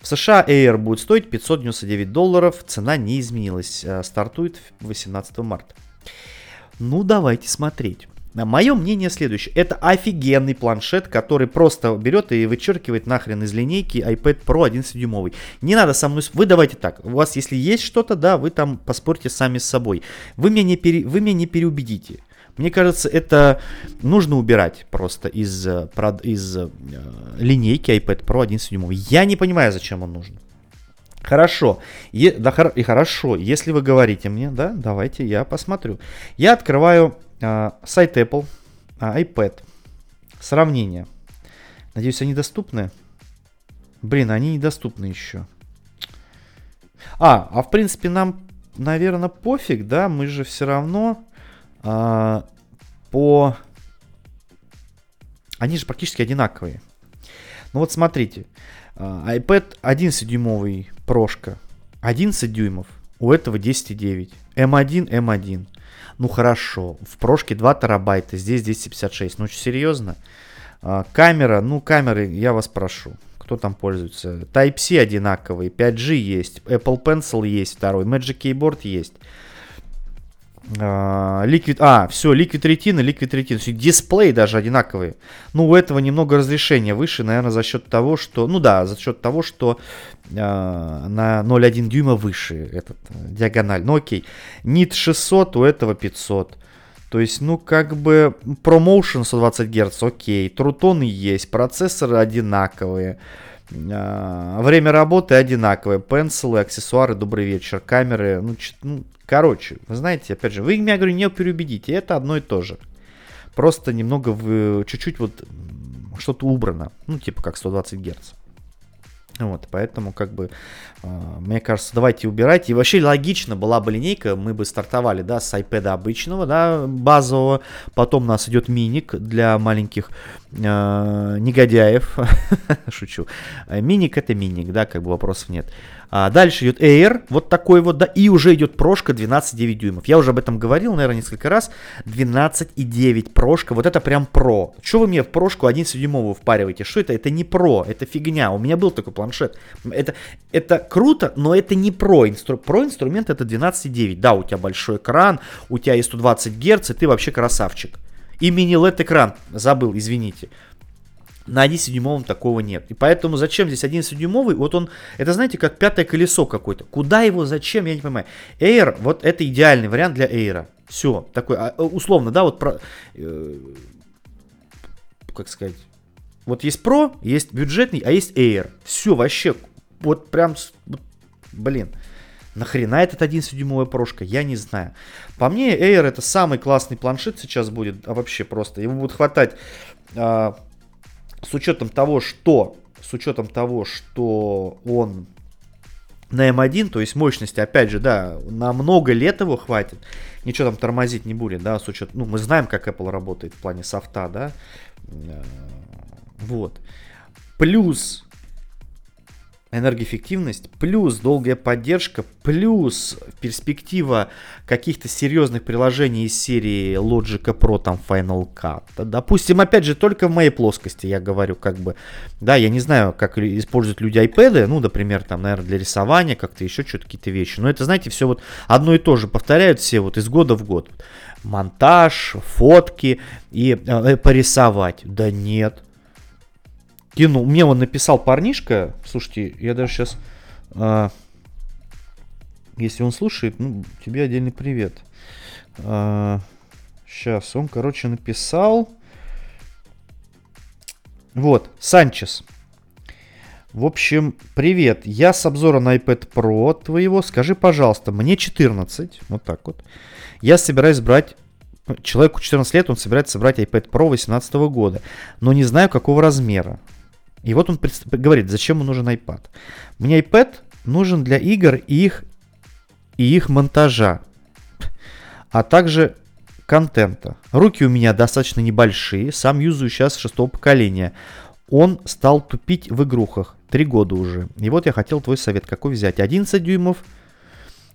В США Air будет стоить 599 долларов. Цена не изменилась. Э, стартует 18 марта. Ну, давайте смотреть. Мое мнение следующее. Это офигенный планшет, который просто берет и вычеркивает нахрен из линейки iPad Pro 11-дюймовый. Не надо со мной... Вы давайте так. У вас если есть что-то, да, вы там поспорьте сами с собой. Вы меня не, пере... вы меня не переубедите. Мне кажется, это нужно убирать просто из, э, из э, линейки iPad Pro 11-дюймовый. Я не понимаю, зачем он нужен. Хорошо, е, да, и хорошо, если вы говорите мне, да, давайте я посмотрю. Я открываю сайт Apple, а, iPad. Сравнение. Надеюсь, они доступны? Блин, они недоступны еще. А, а в принципе нам, наверное, пофиг, да? Мы же все равно а, по... Они же практически одинаковые. Ну вот смотрите. А, iPad 11-дюймовый прошка. 11 дюймов. У этого 10,9. M1, M1. Ну хорошо, в прошке 2 терабайта, здесь 256. Ну серьезно? А, камера, ну камеры, я вас прошу. Кто там пользуется? Type-C одинаковый, 5G есть, Apple Pencil есть второй, Magic Keyboard есть. А, Liquid, а, все, Liquid Retina, Liquid Retina. Дисплей даже одинаковые. Ну, у этого немного разрешения выше, наверное, за счет того, что... Ну да, за счет того, что э, на 0,1 дюйма выше этот э, диагональ. Ну окей. Nit 600, у этого 500. То есть, ну, как бы, ProMotion 120 Гц, окей. Трутоны есть, процессоры одинаковые. Э, время работы одинаковое. Пенсилы, аксессуары, добрый вечер. Камеры, ну, ну Короче, вы знаете, опять же, вы меня, говорю, не переубедите, это одно и то же. Просто немного, чуть-чуть вот что-то убрано, ну, типа как 120 Гц. Вот, поэтому, как бы, э, мне кажется, давайте убирать. И вообще логично была бы линейка, мы бы стартовали, да, с iPad обычного, да, базового. Потом у нас идет миник для маленьких э, негодяев. Шучу. Миник это миник, да, как бы вопросов нет. А дальше идет Air, вот такой вот, да, и уже идет прошка 12,9 дюймов. Я уже об этом говорил, наверное, несколько раз. 12,9 прошка, вот это прям про. Что вы мне в прошку 11-дюймовую впариваете? Что это? Это не про, это фигня. У меня был такой планшет. Это, это круто, но это не про. Инстру... Про инструмент это 12,9. Да, у тебя большой экран, у тебя есть 120 Гц, и ты вообще красавчик. И мини-LED экран, забыл, извините. На 11-дюймовом такого нет. И поэтому зачем здесь 11-дюймовый? Вот он, это знаете, как пятое колесо какое-то. Куда его, зачем, я не понимаю. Air, вот это идеальный вариант для Air. Все, такой, а, условно, да, вот про, э, как сказать, вот есть Pro, есть бюджетный, а есть Air. Все, вообще, вот прям, блин. Нахрена этот 11-дюймовая прошка, я не знаю. По мне, Air это самый классный планшет сейчас будет, а вообще просто. Его будет хватать а, с учетом того, что с учетом того, что он на M1, то есть мощности, опять же, да, на много лет его хватит. Ничего там тормозить не будет, да, с учетом, ну, мы знаем, как Apple работает в плане софта, да. Э, вот. Плюс энергоэффективность, плюс долгая поддержка, плюс перспектива каких-то серьезных приложений из серии Logic Pro, там Final Cut. Допустим, опять же, только в моей плоскости я говорю, как бы, да, я не знаю, как используют люди iPad, ну, например, там, наверное, для рисования, как-то еще что-то, какие-то вещи. Но это, знаете, все вот одно и то же повторяют все вот из года в год. Монтаж, фотки и э, порисовать. Да нет, кинул. Мне он написал парнишка. Слушайте, я даже сейчас... А, если он слушает, ну, тебе отдельный привет. А, сейчас, он, короче, написал... Вот, Санчес. В общем, привет. Я с обзора на iPad Pro твоего. Скажи, пожалуйста, мне 14. Вот так вот. Я собираюсь брать... Человеку 14 лет, он собирается брать iPad Pro 2018 года. Но не знаю, какого размера. И вот он говорит, зачем ему нужен iPad. Мне iPad нужен для игр и их, и их монтажа, а также контента. Руки у меня достаточно небольшие, сам юзаю сейчас шестого поколения. Он стал тупить в игрухах. Три года уже. И вот я хотел твой совет. Какой взять? 11 дюймов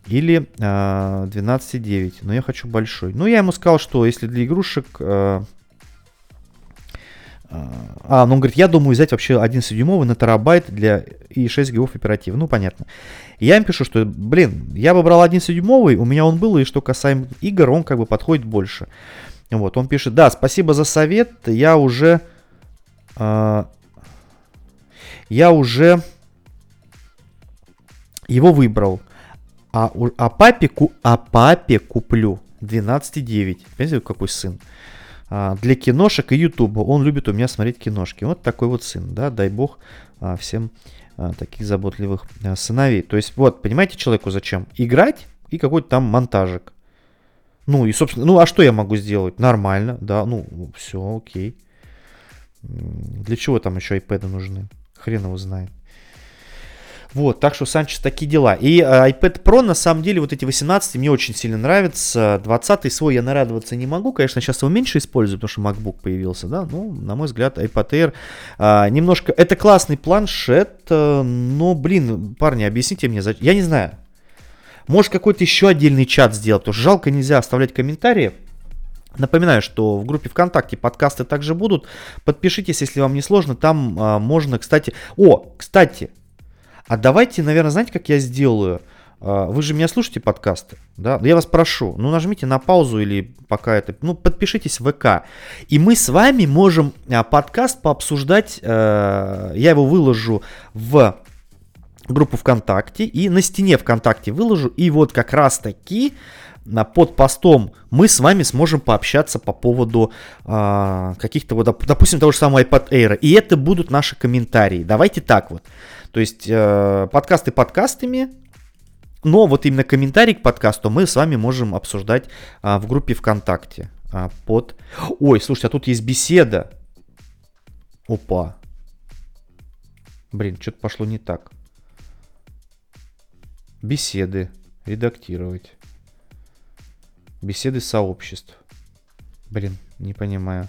или э, а, 12,9? Но я хочу большой. Ну, я ему сказал, что если для игрушек... Э, а, ну он говорит, я думаю взять вообще 11-дюймовый на терабайт для и 6 гигов оперативы. Ну, понятно. Я им пишу, что, блин, я бы брал 11-дюймовый, у меня он был, и что касаемо игр, он как бы подходит больше. Вот, он пишет, да, спасибо за совет, я уже... Э, я уже его выбрал. А, а, папе, а папе куплю 12,9. Понимаете, какой сын? А, для киношек и ютуба. Он любит у меня смотреть киношки. Вот такой вот сын, да, дай бог а, всем а, таких заботливых сыновей. То есть, вот, понимаете, человеку зачем? Играть и какой-то там монтажик. Ну и, собственно, ну а что я могу сделать? Нормально, да, ну, все, окей. Для чего там еще iPad нужны? Хрен его знает. Вот, так что Санчес такие дела. И э, iPad Pro, на самом деле, вот эти 18 мне очень сильно нравятся. 20 свой я нарадоваться не могу. Конечно, сейчас его меньше использую, потому что MacBook появился, да. Ну, на мой взгляд, iPad Air э, немножко... Это классный планшет, э, но, блин, парни, объясните мне, я не знаю. Может, какой-то еще отдельный чат сделать, потому что жалко нельзя оставлять комментарии. Напоминаю, что в группе ВКонтакте подкасты также будут. Подпишитесь, если вам не сложно. Там а, можно, кстати... О, кстати, а давайте, наверное, знаете, как я сделаю? А, вы же меня слушаете подкасты, да? Я вас прошу, ну нажмите на паузу или пока это, ну подпишитесь в ВК. И мы с вами можем а, подкаст пообсуждать, э, я его выложу в группу ВКонтакте и на стене ВКонтакте выложу. И вот как раз таки под постом мы с вами сможем пообщаться по поводу э, каких-то вот, допустим, того же самого iPad Air. И это будут наши комментарии. Давайте так вот. То есть э, подкасты подкастами, но вот именно комментарий к подкасту мы с вами можем обсуждать а, в группе ВКонтакте. А, под... Ой, слушайте, а тут есть беседа. Опа. Блин, что-то пошло не так. Беседы. Редактировать. Беседы сообществ. Блин, не понимаю.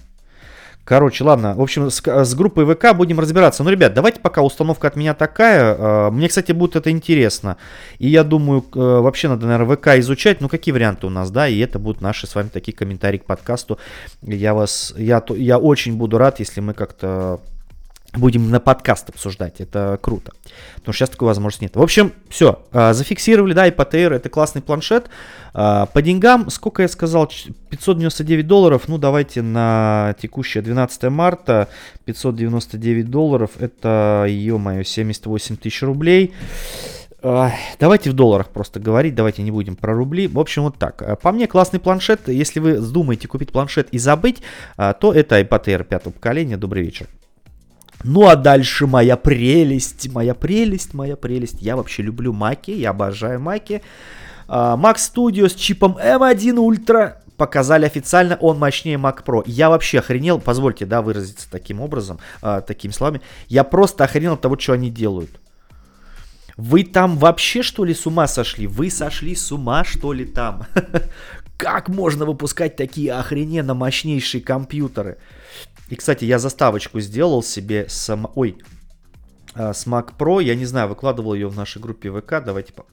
Короче, ладно. В общем, с, с группой ВК будем разбираться. Ну, ребят, давайте пока установка от меня такая. А, мне, кстати, будет это интересно. И я думаю, э, вообще надо, наверное, ВК изучать. Ну, какие варианты у нас, да? И это будут наши с вами такие комментарии к подкасту. Я вас, я, я очень буду рад, если мы как-то будем на подкаст обсуждать. Это круто. Потому что сейчас такой возможности нет. В общем, все. А, зафиксировали, да, Air это классный планшет. А, по деньгам, сколько я сказал, 599 долларов. Ну, давайте на текущее 12 марта 599 долларов. Это, ё-моё, 78 тысяч рублей. Давайте в долларах просто говорить, давайте не будем про рубли. В общем, вот так. По мне, классный планшет. Если вы вздумаете купить планшет и забыть, а, то это Air пятого поколения. Добрый вечер. Ну а дальше моя прелесть, моя прелесть, моя прелесть. Я вообще люблю маки, я обожаю маки. Uh, Mac Studio с чипом M1 Ultra показали официально, он мощнее Mac Pro. Я вообще охренел, позвольте, да, выразиться таким образом, э, такими словами. Я просто охренел от того, что они делают. Вы там вообще что ли с ума сошли? Вы сошли с ума что ли там? Как можно выпускать такие охрененно мощнейшие компьютеры? И, кстати, я заставочку сделал себе с... Ой, э, с Mac Pro. Я не знаю, выкладывал ее в нашей группе ВК. Давайте по...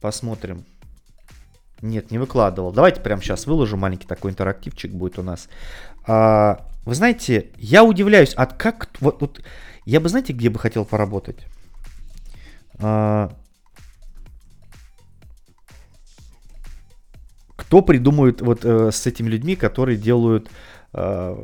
посмотрим. Нет, не выкладывал. Давайте прямо сейчас выложу. Маленький такой интерактивчик будет у нас. А, вы знаете, я удивляюсь, от как... Вот, вот, я бы, знаете, где бы хотел поработать? А, кто придумывает вот э, с этими людьми, которые делают э,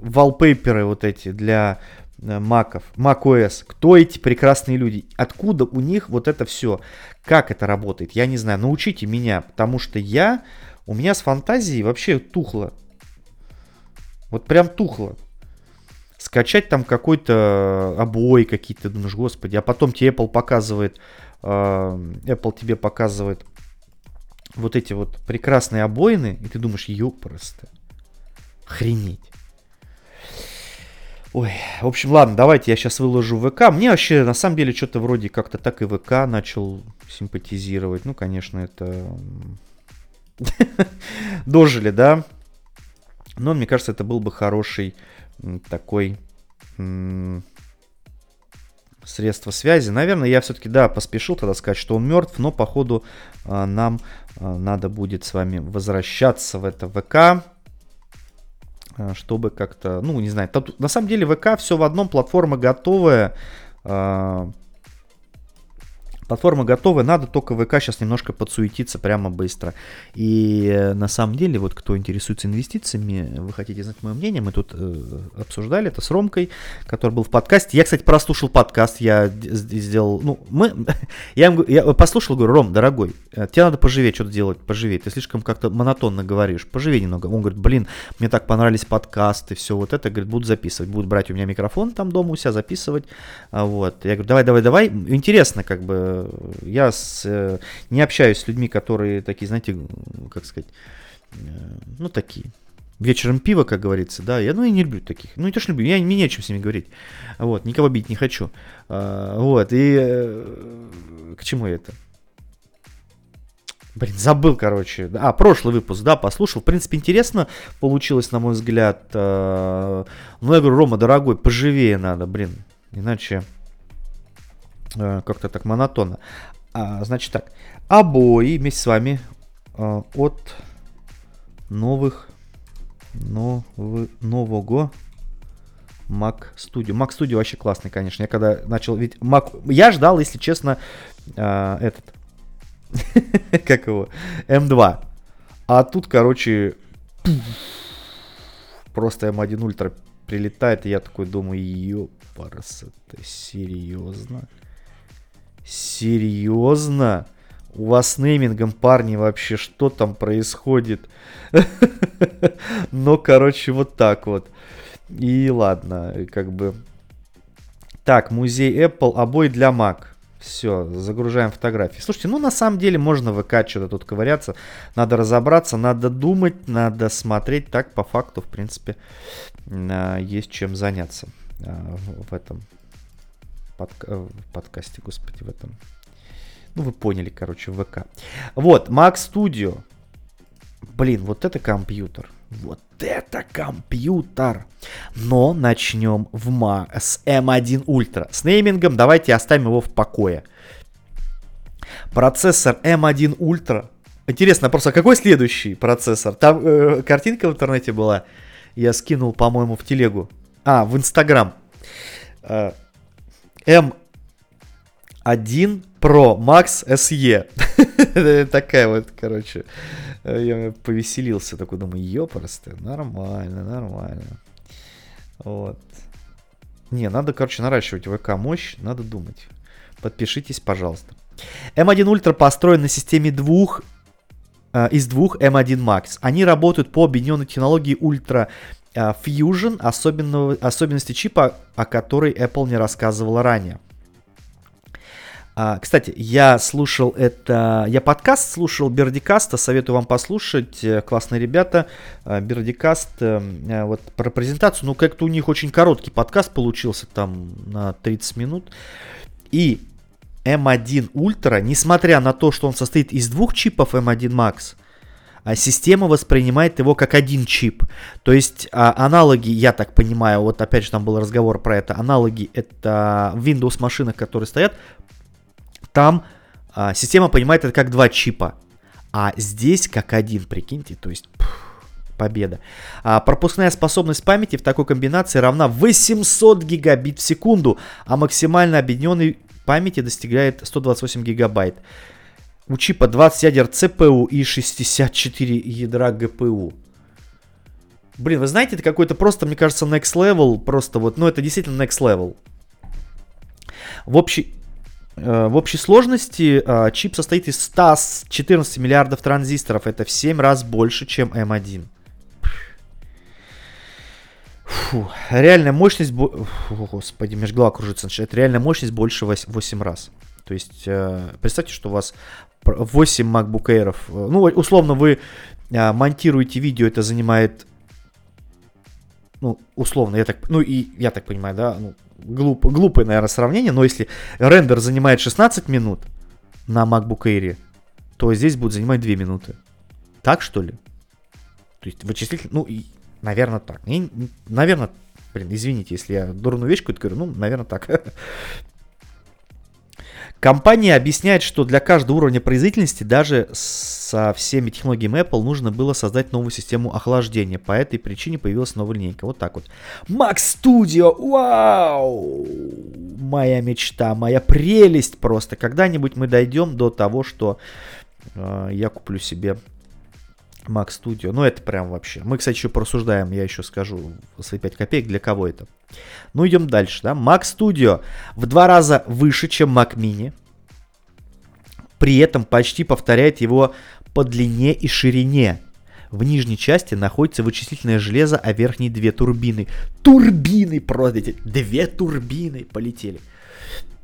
wallpaperы вот эти для Э, маков, macOS, кто эти прекрасные люди, откуда у них вот это все, как это работает, я не знаю, научите меня, потому что я, у меня с фантазией вообще тухло, вот прям тухло. Скачать там какой-то обои какие-то, думаешь, господи, а потом тебе Apple показывает, э, Apple тебе показывает вот эти вот прекрасные обоины, и ты думаешь, ёпрсто, охренеть. Ой, в общем, ладно, давайте я сейчас выложу ВК. Мне вообще, на самом деле, что-то вроде как-то так и ВК начал симпатизировать. Ну, конечно, это... Дожили, да? Но мне кажется, это был бы хороший такой средство связи. Наверное, я все-таки, да, поспешил тогда сказать, что он мертв, но, походу, а, нам а, надо будет с вами возвращаться в это ВК. Э, чтобы как-то, ну, не знаю, на самом деле ВК все в одном, платформа готовая, э, Платформа готова, надо только ВК сейчас немножко подсуетиться прямо быстро. И э, на самом деле, вот кто интересуется инвестициями, вы хотите знать мое мнение, мы тут э, обсуждали это с Ромкой, который был в подкасте. Я, кстати, прослушал подкаст, я сделал, ну, мы, я, я послушал, говорю, Ром, дорогой, э, тебе надо поживее что-то делать, поживее, ты слишком как-то монотонно говоришь, поживее немного. Он говорит, блин, мне так понравились подкасты, все вот это, говорит, буду записывать, буду брать у меня микрофон там дома у себя записывать, а вот. Я говорю, давай, давай, давай, интересно, как бы, я с, э, не общаюсь с людьми, которые такие, знаете, как сказать, э, ну такие. Вечером пиво, как говорится, да, я, ну, и не люблю таких. Ну, не то, что люблю, я, мне не о чем с ними говорить. Вот, никого бить не хочу. А, вот, и э, к чему это? Блин, забыл, короче. А, прошлый выпуск, да, послушал. В принципе, интересно получилось, на мой взгляд. Ну, я говорю, Рома, дорогой, поживее надо, блин. Иначе Э, как-то так монотонно. А, значит так, обои вместе с вами а, от новых, нов, нового Mac Studio. Mac Studio вообще классный, конечно. Я когда начал, ведь Mac, я ждал, если честно, а, этот, как его, M2. А тут, короче, просто M1 Ultra прилетает, и я такой думаю, ёпарас, это серьезно? Серьезно? У вас с неймингом, парни, вообще что там происходит? Ну, короче, вот так вот. И ладно, как бы... Так, музей Apple, обои для Mac. Все, загружаем фотографии. Слушайте, ну на самом деле можно ВК что-то тут ковыряться. Надо разобраться, надо думать, надо смотреть. Так, по факту, в принципе, а, есть чем заняться а, в этом подка- э, в подкасте, господи, в этом. Ну, вы поняли, короче, в ВК. Вот, Mac Studio. Блин, вот это компьютер. Вот это компьютер. Но начнем в ма с M1 Ultra. С неймингом давайте оставим его в покое. Процессор M1 Ultra. Интересно, просто какой следующий процессор? Там э, картинка в интернете была. Я скинул, по-моему, в телегу. А, в Инстаграм. Э, M1 Pro Max SE. Такая вот, короче, я повеселился, такой думаю, ёпрсты, нормально, нормально. Вот. Не, надо, короче, наращивать ВК мощь, надо думать. Подпишитесь, пожалуйста. M1 Ultra построен на системе двух э, из двух M1 Max. Они работают по объединенной технологии Ultra Fusion, особенности чипа, о которой Apple не рассказывала ранее. А, кстати, я слушал это, я подкаст слушал Бердикаста, советую вам послушать, э, классные ребята, а, Бердикаст, э, э, вот про презентацию, ну как-то у них очень короткий подкаст получился, там на 30 минут, и M1 Ultra, несмотря на то, что он состоит из двух чипов M1 Max, а система воспринимает его как один чип. То есть а, аналоги, я так понимаю, вот опять же там был разговор про это, аналоги это Windows машинах, которые стоят, там а, система понимает это как два чипа. А здесь как один, прикиньте, то есть победа. А, пропускная способность памяти в такой комбинации равна 800 гигабит в секунду, а максимально объединенной памяти достигает 128 гигабайт. У чипа 20 ядер CPU и 64 ядра GPU. Блин, вы знаете, это какой-то просто, мне кажется, next level, просто вот, ну это действительно next level. В общей, Э, в общей сложности э, чип состоит из 114 миллиардов транзисторов. Это в 7 раз больше, чем M1. Фу, реальная мощность... Фу, господи, между голова кружится. Это реальная мощность больше 8 раз. То есть, э, представьте, что у вас 8 MacBook Air. Ну, условно, вы монтируете видео, это занимает ну, условно, я так, ну и я так понимаю, да, ну, глуп, глупое, наверное, сравнение, но если рендер занимает 16 минут на MacBook Air, то здесь будет занимать 2 минуты. Так что ли? То есть вычислитель, ну, и, наверное, так. И, наверное, блин, извините, если я дурную вещь какую-то говорю, ну, наверное, так. Компания объясняет, что для каждого уровня производительности, даже со всеми технологиями Apple, нужно было создать новую систему охлаждения. По этой причине появилась новая линейка. Вот так вот. Mac Studio! Вау! Моя мечта, моя прелесть просто. Когда-нибудь мы дойдем до того, что э, я куплю себе Mac Studio. Ну, это прям вообще. Мы, кстати, еще порассуждаем, я еще скажу свои 5 копеек, для кого это. Ну, идем дальше, да. Mac Studio в два раза выше, чем Mac Mini. При этом почти повторяет его по длине и ширине. В нижней части находится вычислительное железо, а верхние две турбины. Турбины, просто две турбины полетели.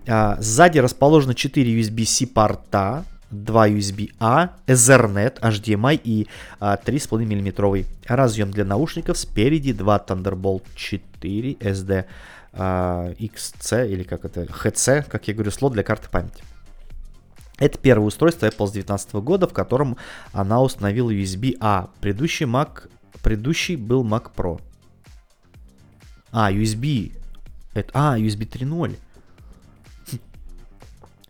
А, сзади расположено 4 USB-C порта, 2 USB-A, Ethernet, HDMI и а, 3,5 мм разъем для наушников. Спереди 2 Thunderbolt 4 SD а, XC или как это, HC, как я говорю, слот для карты памяти. Это первое устройство Apple с 2019 года, в котором она установила USB-A. Предыдущий Mac, предыдущий был Mac Pro. А, USB. Это, а, USB 3.0.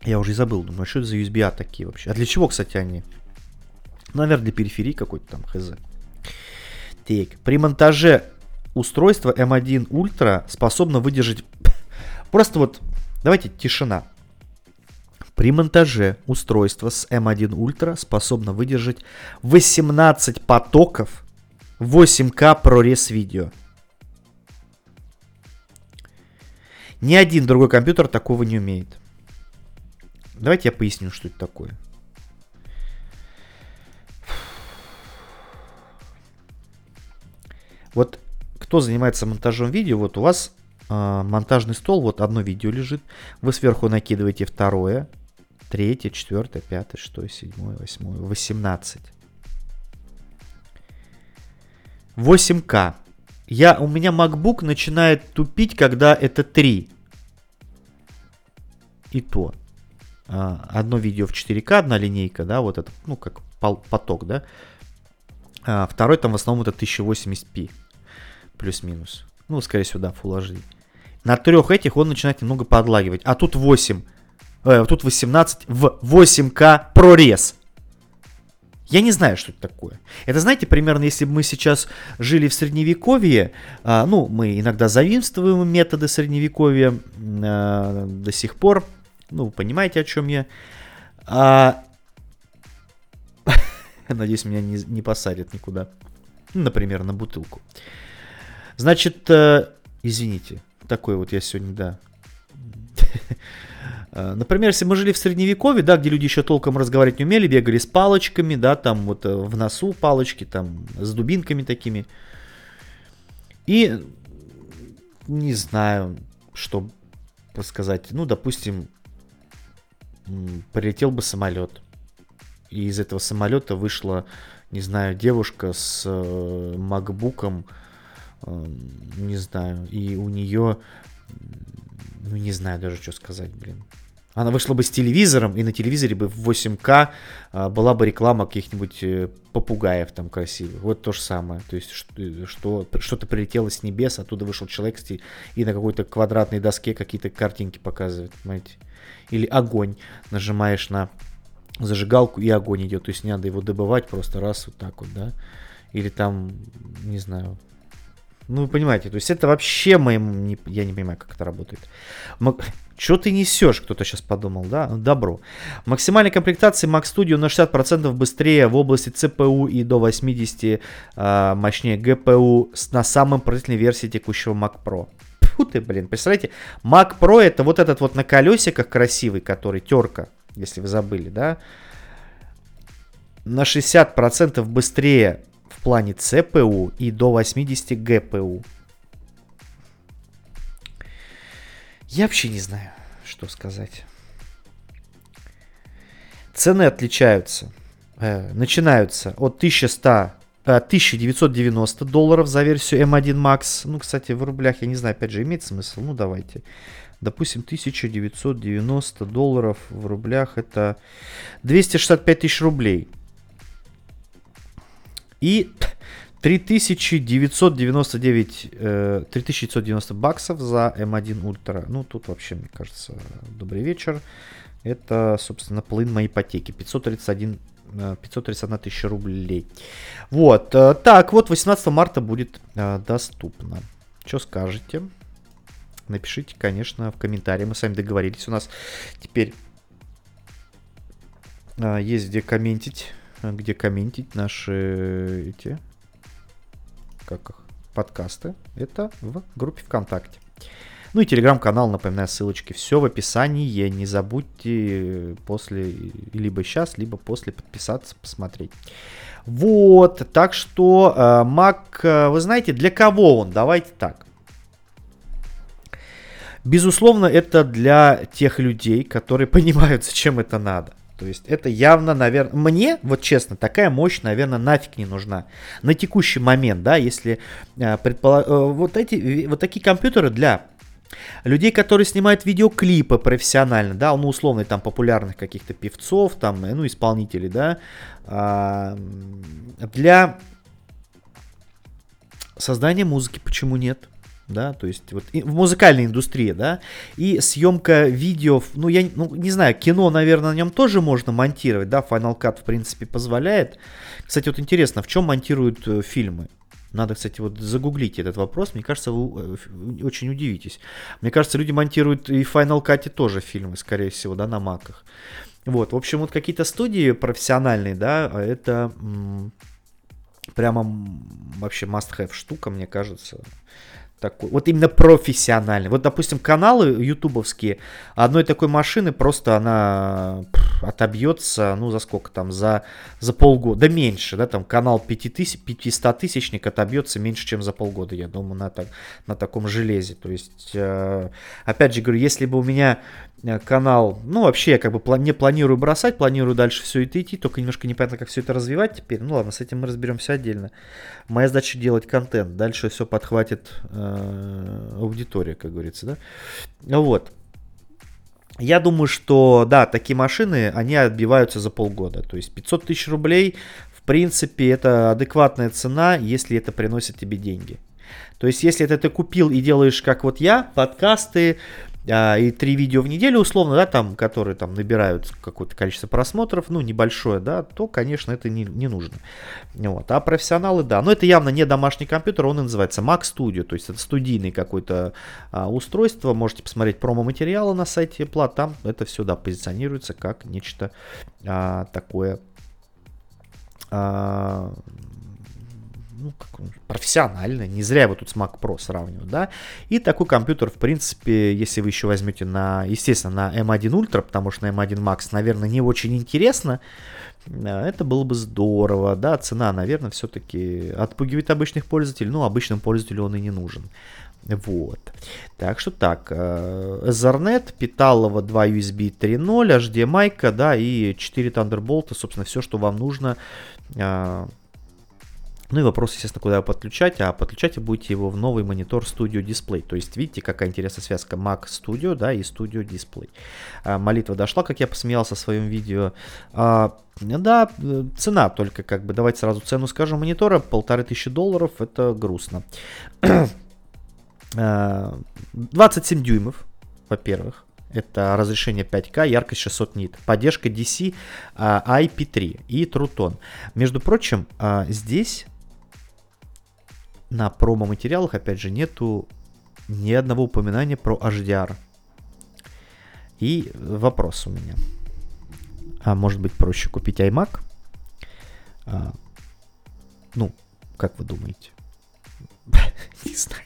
Я уже и забыл, думаю, а что это за USB-A такие вообще? А для чего, кстати, они? Наверное, для периферии какой-то там, хз. Так, при монтаже устройства M1 Ultra способно выдержать... Просто вот, давайте тишина. При монтаже устройства с M1 Ultra способно выдержать 18 потоков 8К ProRes видео. Ни один другой компьютер такого не умеет. Давайте я поясню, что это такое. Вот кто занимается монтажом видео, вот у вас э, монтажный стол, вот одно видео лежит, вы сверху накидываете второе, третье, четвертое, пятое, шестое, седьмое, восьмое, восемнадцать. 8К. Я, у меня MacBook начинает тупить, когда это 3. И то. А, одно видео в 4К, одна линейка, да, вот это, ну, как поток, да. А второй там в основном это 1080p, плюс-минус. Ну, скорее всего, да, Full HD. На трех этих он начинает немного подлагивать. А тут 8, э, тут 18 в 8К прорез. Я не знаю, что это такое. Это, знаете, примерно, если бы мы сейчас жили в средневековье, а, ну, мы иногда заимствуем методы средневековья а, до сих пор, ну, вы понимаете, о чем я. А... Надеюсь, меня не, не посадят никуда. Например, на бутылку. Значит, э, извините, такой вот я сегодня, да. Э, например, если мы жили в средневековье, да, где люди еще толком разговаривать не умели, бегали с палочками, да, там вот э, в носу палочки, там с дубинками такими. И не знаю, что сказать. Ну, допустим, прилетел бы самолет. И из этого самолета вышла, не знаю, девушка с э, макбуком, э, не знаю, и у нее, ну, не знаю даже, что сказать, блин. Она вышла бы с телевизором, и на телевизоре бы в 8К а, была бы реклама каких-нибудь э, попугаев там красивых. Вот то же самое. То есть, что, что-то прилетело с небес, оттуда вышел человек и на какой-то квадратной доске какие-то картинки показывает, понимаете? Или огонь. Нажимаешь на зажигалку, и огонь идет. То есть не надо его добывать просто раз вот так вот, да? Или там, не знаю, ну, вы понимаете, то есть это вообще моим... Не, я не понимаю, как это работает. Что ты несешь, кто-то сейчас подумал, да? Добро. Максимальная комплектация Mac Studio на 60% быстрее в области CPU и до 80 э, а, мощнее GPU на самой производительной версии текущего Mac Pro. Фу ты, блин, представляете, Mac Pro это вот этот вот на колесиках красивый, который терка, если вы забыли, да? На 60% быстрее в плане CPU и до 80 GPU. Я вообще не знаю, что сказать. Цены отличаются. Э, начинаются от 1100 1990 э, долларов за версию M1 Max. Ну, кстати, в рублях, я не знаю, опять же, имеет смысл. Ну, давайте. Допустим, 1990 долларов в рублях это 265 тысяч рублей. И 3999, э, 3990 баксов за M1 Ultra. Ну, тут вообще, мне кажется, добрый вечер. Это, собственно, половина моей ипотеки. 531 531 э, тысяча рублей. Вот. Э, так, вот 18 марта будет э, доступно. Что скажете? Напишите, конечно, в комментарии. Мы с вами договорились. У нас теперь есть где комментить, где комментить наши эти как их, подкасты, это в группе ВКонтакте. Ну и телеграм-канал, напоминаю, ссылочки. Все в описании. Не забудьте после, либо сейчас, либо после подписаться, посмотреть. Вот, так что э, Mac, э, вы знаете, для кого он? Давайте так. Безусловно, это для тех людей, которые понимают, зачем это надо. То есть это явно, наверное, мне, вот честно, такая мощь, наверное, нафиг не нужна. На текущий момент, да, если э. Э, вот эти, вот такие компьютеры для людей, которые снимают видеоклипы профессионально, да, ну, условно, там, популярных каких-то певцов, там, ну, исполнителей, да, э, для создания музыки, почему нет? да, то есть вот в музыкальной индустрии, да, и съемка видео, ну я ну, не знаю, кино, наверное, на нем тоже можно монтировать, да, Final Cut в принципе позволяет. Кстати, вот интересно, в чем монтируют э, фильмы? Надо, кстати, вот загуглить этот вопрос. Мне кажется, вы э, очень удивитесь. Мне кажется, люди монтируют и Final Cut тоже фильмы, скорее всего, да, на маках. Вот, в общем, вот какие-то студии профессиональные, да, а это прямо вообще must-have штука, мне кажется такой, вот именно профессиональный. Вот, допустим, каналы ютубовские, одной такой машины просто она отобьется, ну, за сколько там, за, за полгода, да меньше, да, там канал 5000, 500 тысячник отобьется меньше, чем за полгода, я думаю, на, так, на таком железе. То есть, э, опять же говорю, если бы у меня Э, канал. Ну, вообще, я как бы не планирую бросать, планирую дальше все это идти, только немножко непонятно, как все это развивать теперь. Ну ладно, с этим мы разберемся отдельно. Моя задача делать контент. Дальше все подхватит э, аудитория, как говорится, да. Вот. Я думаю, что, да, такие машины, они отбиваются за полгода. То есть 500 тысяч рублей, в принципе, это адекватная цена, если это приносит тебе деньги. То есть, если это ты купил и делаешь, как вот я, подкасты, а, и три видео в неделю условно, да, там, которые там набирают какое-то количество просмотров, ну, небольшое, да, то, конечно, это не, не нужно. Вот. А профессионалы, да, но это явно не домашний компьютер, он называется Mac Studio, то есть это студийный какое-то а, устройство, можете посмотреть промо-материалы на сайте Apple, там это все, да, позиционируется как нечто а, такое а, ну, как он, профессионально, не зря его тут с Mac Pro сравнивают, да, и такой компьютер, в принципе, если вы еще возьмете на, естественно, на M1 Ultra, потому что на M1 Max, наверное, не очень интересно, это было бы здорово, да, цена, наверное, все-таки отпугивает обычных пользователей, но обычным пользователю он и не нужен. Вот. Так что так, э, Ethernet, питалово 2 USB 3.0, HDMI, да, и 4 Thunderbolt, собственно, все, что вам нужно. А, ну и вопрос, естественно, куда подключать, а подключать вы будете его в новый монитор Studio Display. То есть, видите, какая интересная связка Mac Studio, да, и Studio Display. А, молитва дошла, как я посмеялся в своем видео. А, да, цена только, как бы, давайте сразу цену скажу монитора, полторы тысячи долларов, это грустно. 27 дюймов, во-первых. Это разрешение 5К, яркость 600 нит. Поддержка DC IP3 и True Tone. Между прочим, а, здесь на промо-материалах, опять же, нету ни одного упоминания про HDR. И вопрос у меня. А может быть проще купить iMac? А, ну, как вы думаете? Не знаю.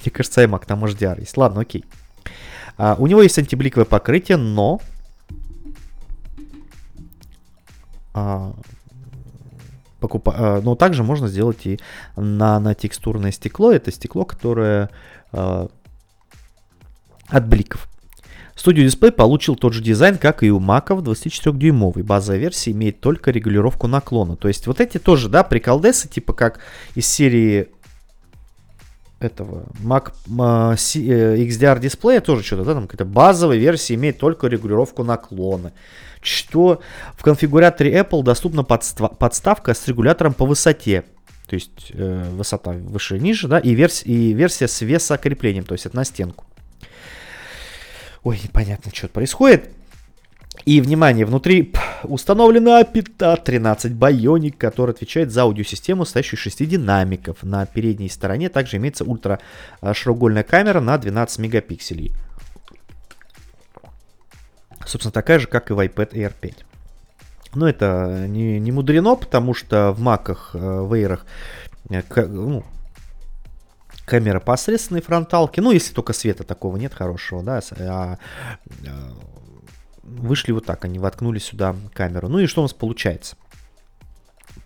Мне кажется, iMac там HDR есть. Ладно, окей. А, у него есть антибликовое покрытие, но... А, покупа... а, но также можно сделать и нанотекстурное стекло. Это стекло, которое а, от бликов. Studio Display получил тот же дизайн, как и у Mac 24-дюймовый. Базовая версия имеет только регулировку наклона. То есть вот эти тоже, да, приколдесы, типа как из серии этого Mac э, XDR дисплея тоже что-то, да, там какая-то базовая версия имеет только регулировку наклона. Что в конфигураторе Apple доступна подставка с регулятором по высоте. То есть э, высота выше и ниже, да, и, верс и версия с весокреплением, то есть это на стенку. Ой, непонятно, что происходит. И, внимание, внутри установлена APTA 13 Bionic, который отвечает за аудиосистему, стоящую из 6 динамиков. На передней стороне также имеется ультра широкоугольная камера на 12 мегапикселей. Собственно, такая же, как и в iPad Air 5. Но это не, не мудрено, потому что в маках, э, в Air, э, ну, камера посредственной фронталки, ну, если только света такого нет хорошего, да, а, а вышли вот так, они воткнули сюда камеру. Ну и что у нас получается?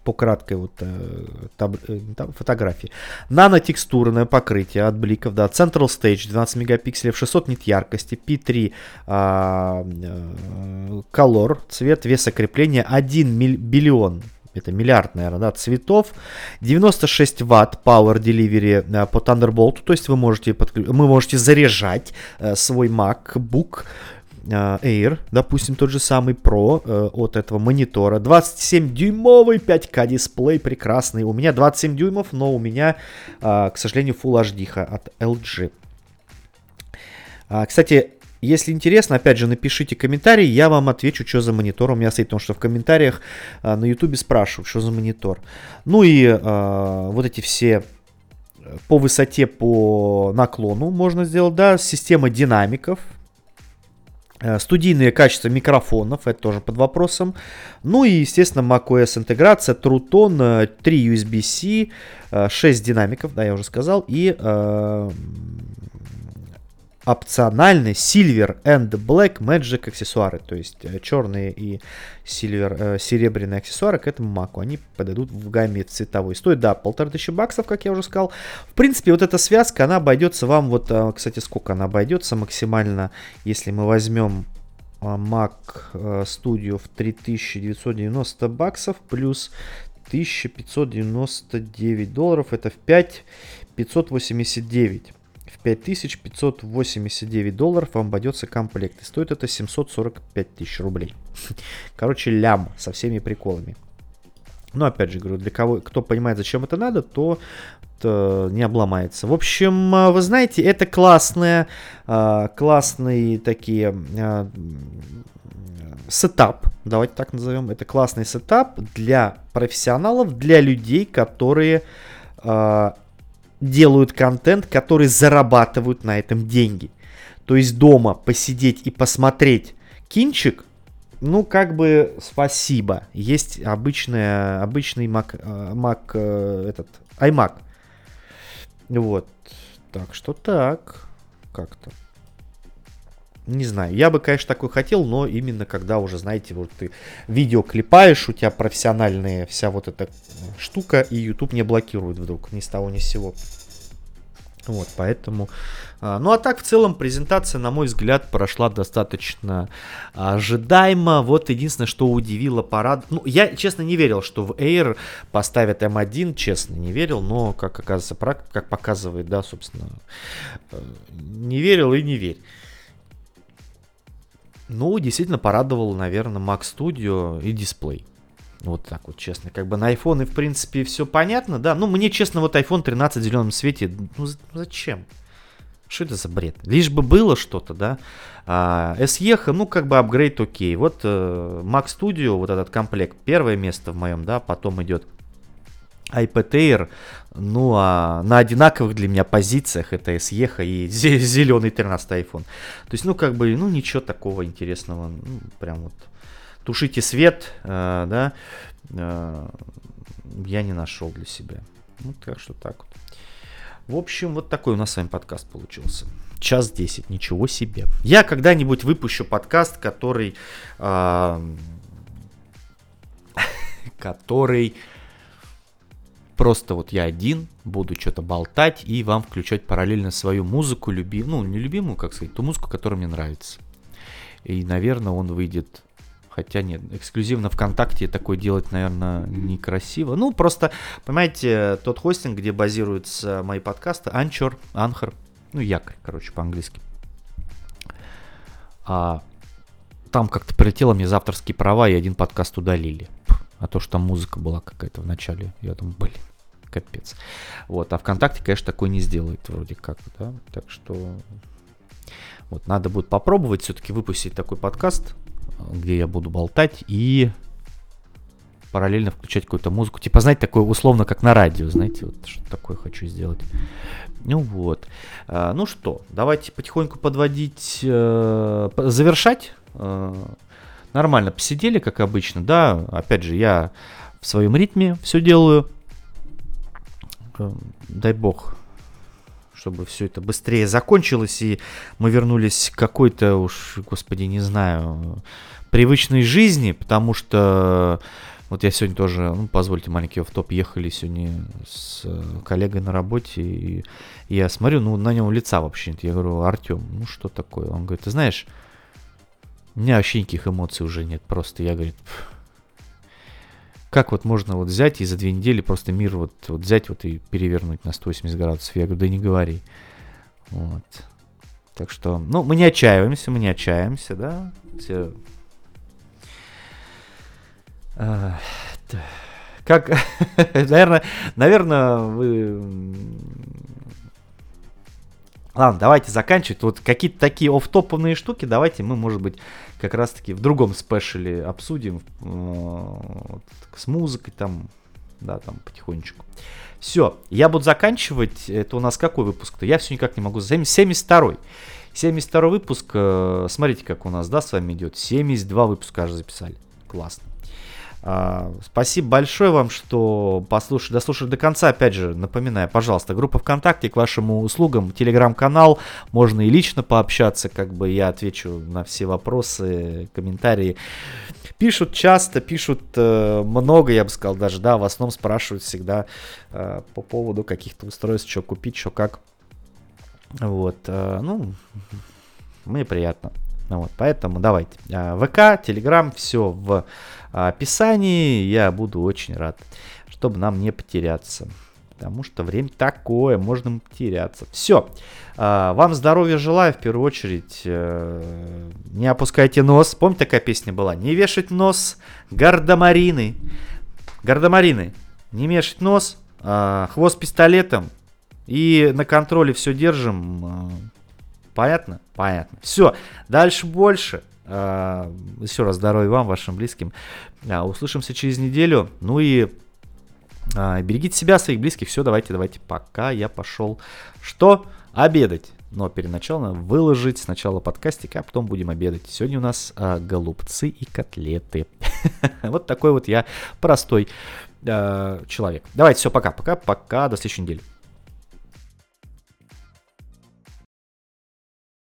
По краткой вот э, таб, э, фотографии. Нанотекстурное покрытие от бликов, да, Central Stage 12 мегапикселей, 600 нит яркости, P3 а, э, Color, цвет, веса крепления 1 миль, это миллиард, наверное, да, цветов. 96 ватт Power Delivery по Thunderbolt, то есть вы можете, подклю... вы можете заряжать свой MacBook Air, допустим, тот же самый Pro э, от этого монитора. 27-дюймовый 5К дисплей прекрасный. У меня 27 дюймов, но у меня, э, к сожалению, Full HD от LG. А, кстати, если интересно, опять же, напишите комментарий, я вам отвечу, что за монитор у меня стоит, потому что в комментариях на YouTube спрашивают, что за монитор. Ну и а, вот эти все по высоте, по наклону можно сделать, да, система динамиков, Э, студийные качества микрофонов, это тоже под вопросом. Ну и, естественно, macOS интеграция, True Tone, 3 USB-C, 6 динамиков, да, я уже сказал, и э, опциональный Silver and Black Magic аксессуары, то есть э, черные и silver, э, серебряные аксессуары к этому маку, они подойдут в гамме цветовой. Стоит, да, полторы тысячи баксов, как я уже сказал. В принципе, вот эта связка, она обойдется вам, вот, э, кстати, сколько она обойдется максимально, если мы возьмем Mac Studio в 3990 баксов плюс 1599 долларов, это в 5589. 5589 долларов вам обойдется комплект. И стоит это 745 тысяч рублей. Короче, лям со всеми приколами. Но опять же говорю, для кого, кто понимает, зачем это надо, то, то не обломается. В общем, а, вы знаете, это классные, а, классные такие setup, давайте так назовем. Это классный setup для профессионалов, для людей, которые делают контент, который зарабатывают на этом деньги. То есть дома посидеть и посмотреть кинчик, ну, как бы спасибо. Есть обычная, обычный Mac, э, Mac э, этот, iMac. Вот. Так что так. Как-то. Не знаю, я бы, конечно, такой хотел, но именно когда уже, знаете, вот ты видео клепаешь, у тебя профессиональная вся вот эта штука, и YouTube не блокирует вдруг ни с того ни с сего. Вот, поэтому... А, ну, а так, в целом, презентация, на мой взгляд, прошла достаточно ожидаемо. Вот единственное, что удивило парад... Ну, я, честно, не верил, что в Air поставят M1, честно, не верил, но, как оказывается, как показывает, да, собственно, э, не верил и не верь. Ну, действительно порадовал, наверное, Mac Studio и дисплей. Вот так вот, честно. Как бы на iPhone, и в принципе, все понятно, да. Ну, мне, честно, вот iPhone 13 в зеленом свете, ну, зачем? Что это за бред? Лишь бы было что-то, да. А, SE, ну, как бы апгрейд окей. Вот э, Mac Studio, вот этот комплект, первое место в моем, да, потом идет Air, ну, а на одинаковых для меня позициях это SE и зеленый 13 iPhone. То есть, ну, как бы, ну, ничего такого интересного, ну, прям вот тушите свет, э, да, э, я не нашел для себя. Ну, так что так вот. В общем, вот такой у нас с вами подкаст получился. Час 10, ничего себе. Я когда-нибудь выпущу подкаст, который... Э, который просто вот я один буду что-то болтать и вам включать параллельно свою музыку, любимую, ну, не любимую, как сказать, ту музыку, которая мне нравится. И, наверное, он выйдет Хотя нет, эксклюзивно ВКонтакте такое делать, наверное, некрасиво. Ну, просто, понимаете, тот хостинг, где базируются мои подкасты, Anchor, Anchor, ну, якорь, короче, по-английски. А там как-то прилетело мне за авторские права, и один подкаст удалили. А то, что там музыка была какая-то в начале, я думаю, блин, капец. Вот, а ВКонтакте, конечно, такой не сделает вроде как, да, так что... Вот, надо будет попробовать все-таки выпустить такой подкаст, где я буду болтать и параллельно включать какую-то музыку. Типа, знаете, такое условно, как на радио, знаете, вот что такое хочу сделать. Ну вот. А, ну что, давайте потихоньку подводить, э, завершать. Э, нормально посидели, как обычно, да. Опять же, я в своем ритме все делаю. Э, дай бог, чтобы все это быстрее закончилось, и мы вернулись к какой-то уж, господи, не знаю, привычной жизни, потому что вот я сегодня тоже, ну, позвольте, маленький в топ ехали сегодня с э, коллегой на работе, и я смотрю, ну, на нем лица вообще нет. Я говорю, Артем, ну, что такое? Он говорит, ты знаешь, у меня вообще никаких эмоций уже нет, просто я, говорит, как вот можно вот взять и за две недели просто мир вот, вот взять вот и перевернуть на 180 градусов? Я говорю, да не говори. Вот. Так что, ну, мы не отчаиваемся, мы не отчаиваемся, да. Все как, наверное, наверное, вы... Ладно, давайте заканчивать. Вот какие-то такие офтоповые штуки давайте мы, может быть, как раз-таки в другом спешле обсудим. Э, вот, с музыкой там, да, там потихонечку. Все, я буду заканчивать. Это у нас какой выпуск-то? Я все никак не могу. 72-й. 72 выпуск. Э, смотрите, как у нас, да, с вами идет. 72 выпуска аж записали. Классно. А, спасибо большое вам, что послушали, дослушали до конца. Опять же, напоминаю, пожалуйста, группа ВКонтакте к вашим услугам, телеграм-канал, можно и лично пообщаться, как бы я отвечу на все вопросы, комментарии. Пишут часто, пишут э, много, я бы сказал, даже, да, в основном спрашивают всегда э, по поводу каких-то устройств, что купить, что как. Вот, э, ну, мне приятно. Вот, поэтому давайте. А, ВК, Телеграм, все в описании. Я буду очень рад, чтобы нам не потеряться. Потому что время такое, можно потеряться. Все. А, вам здоровья желаю в первую очередь. Э, не опускайте нос. Помните, такая песня была? Не вешать нос. Гардемарины. Гардемарины. Не вешать нос. А, хвост пистолетом. И на контроле все держим Понятно? Понятно. Все. Дальше больше. А, еще раз здоровья вам, вашим близким. А, услышимся через неделю. Ну и а, берегите себя, своих близких. Все, давайте, давайте. Пока я пошел. Что? Обедать. Но перед началом выложить сначала подкастик, а потом будем обедать. Сегодня у нас а, голубцы и котлеты. вот такой вот я простой человек. Давайте, все, пока, пока, пока, до следующей недели.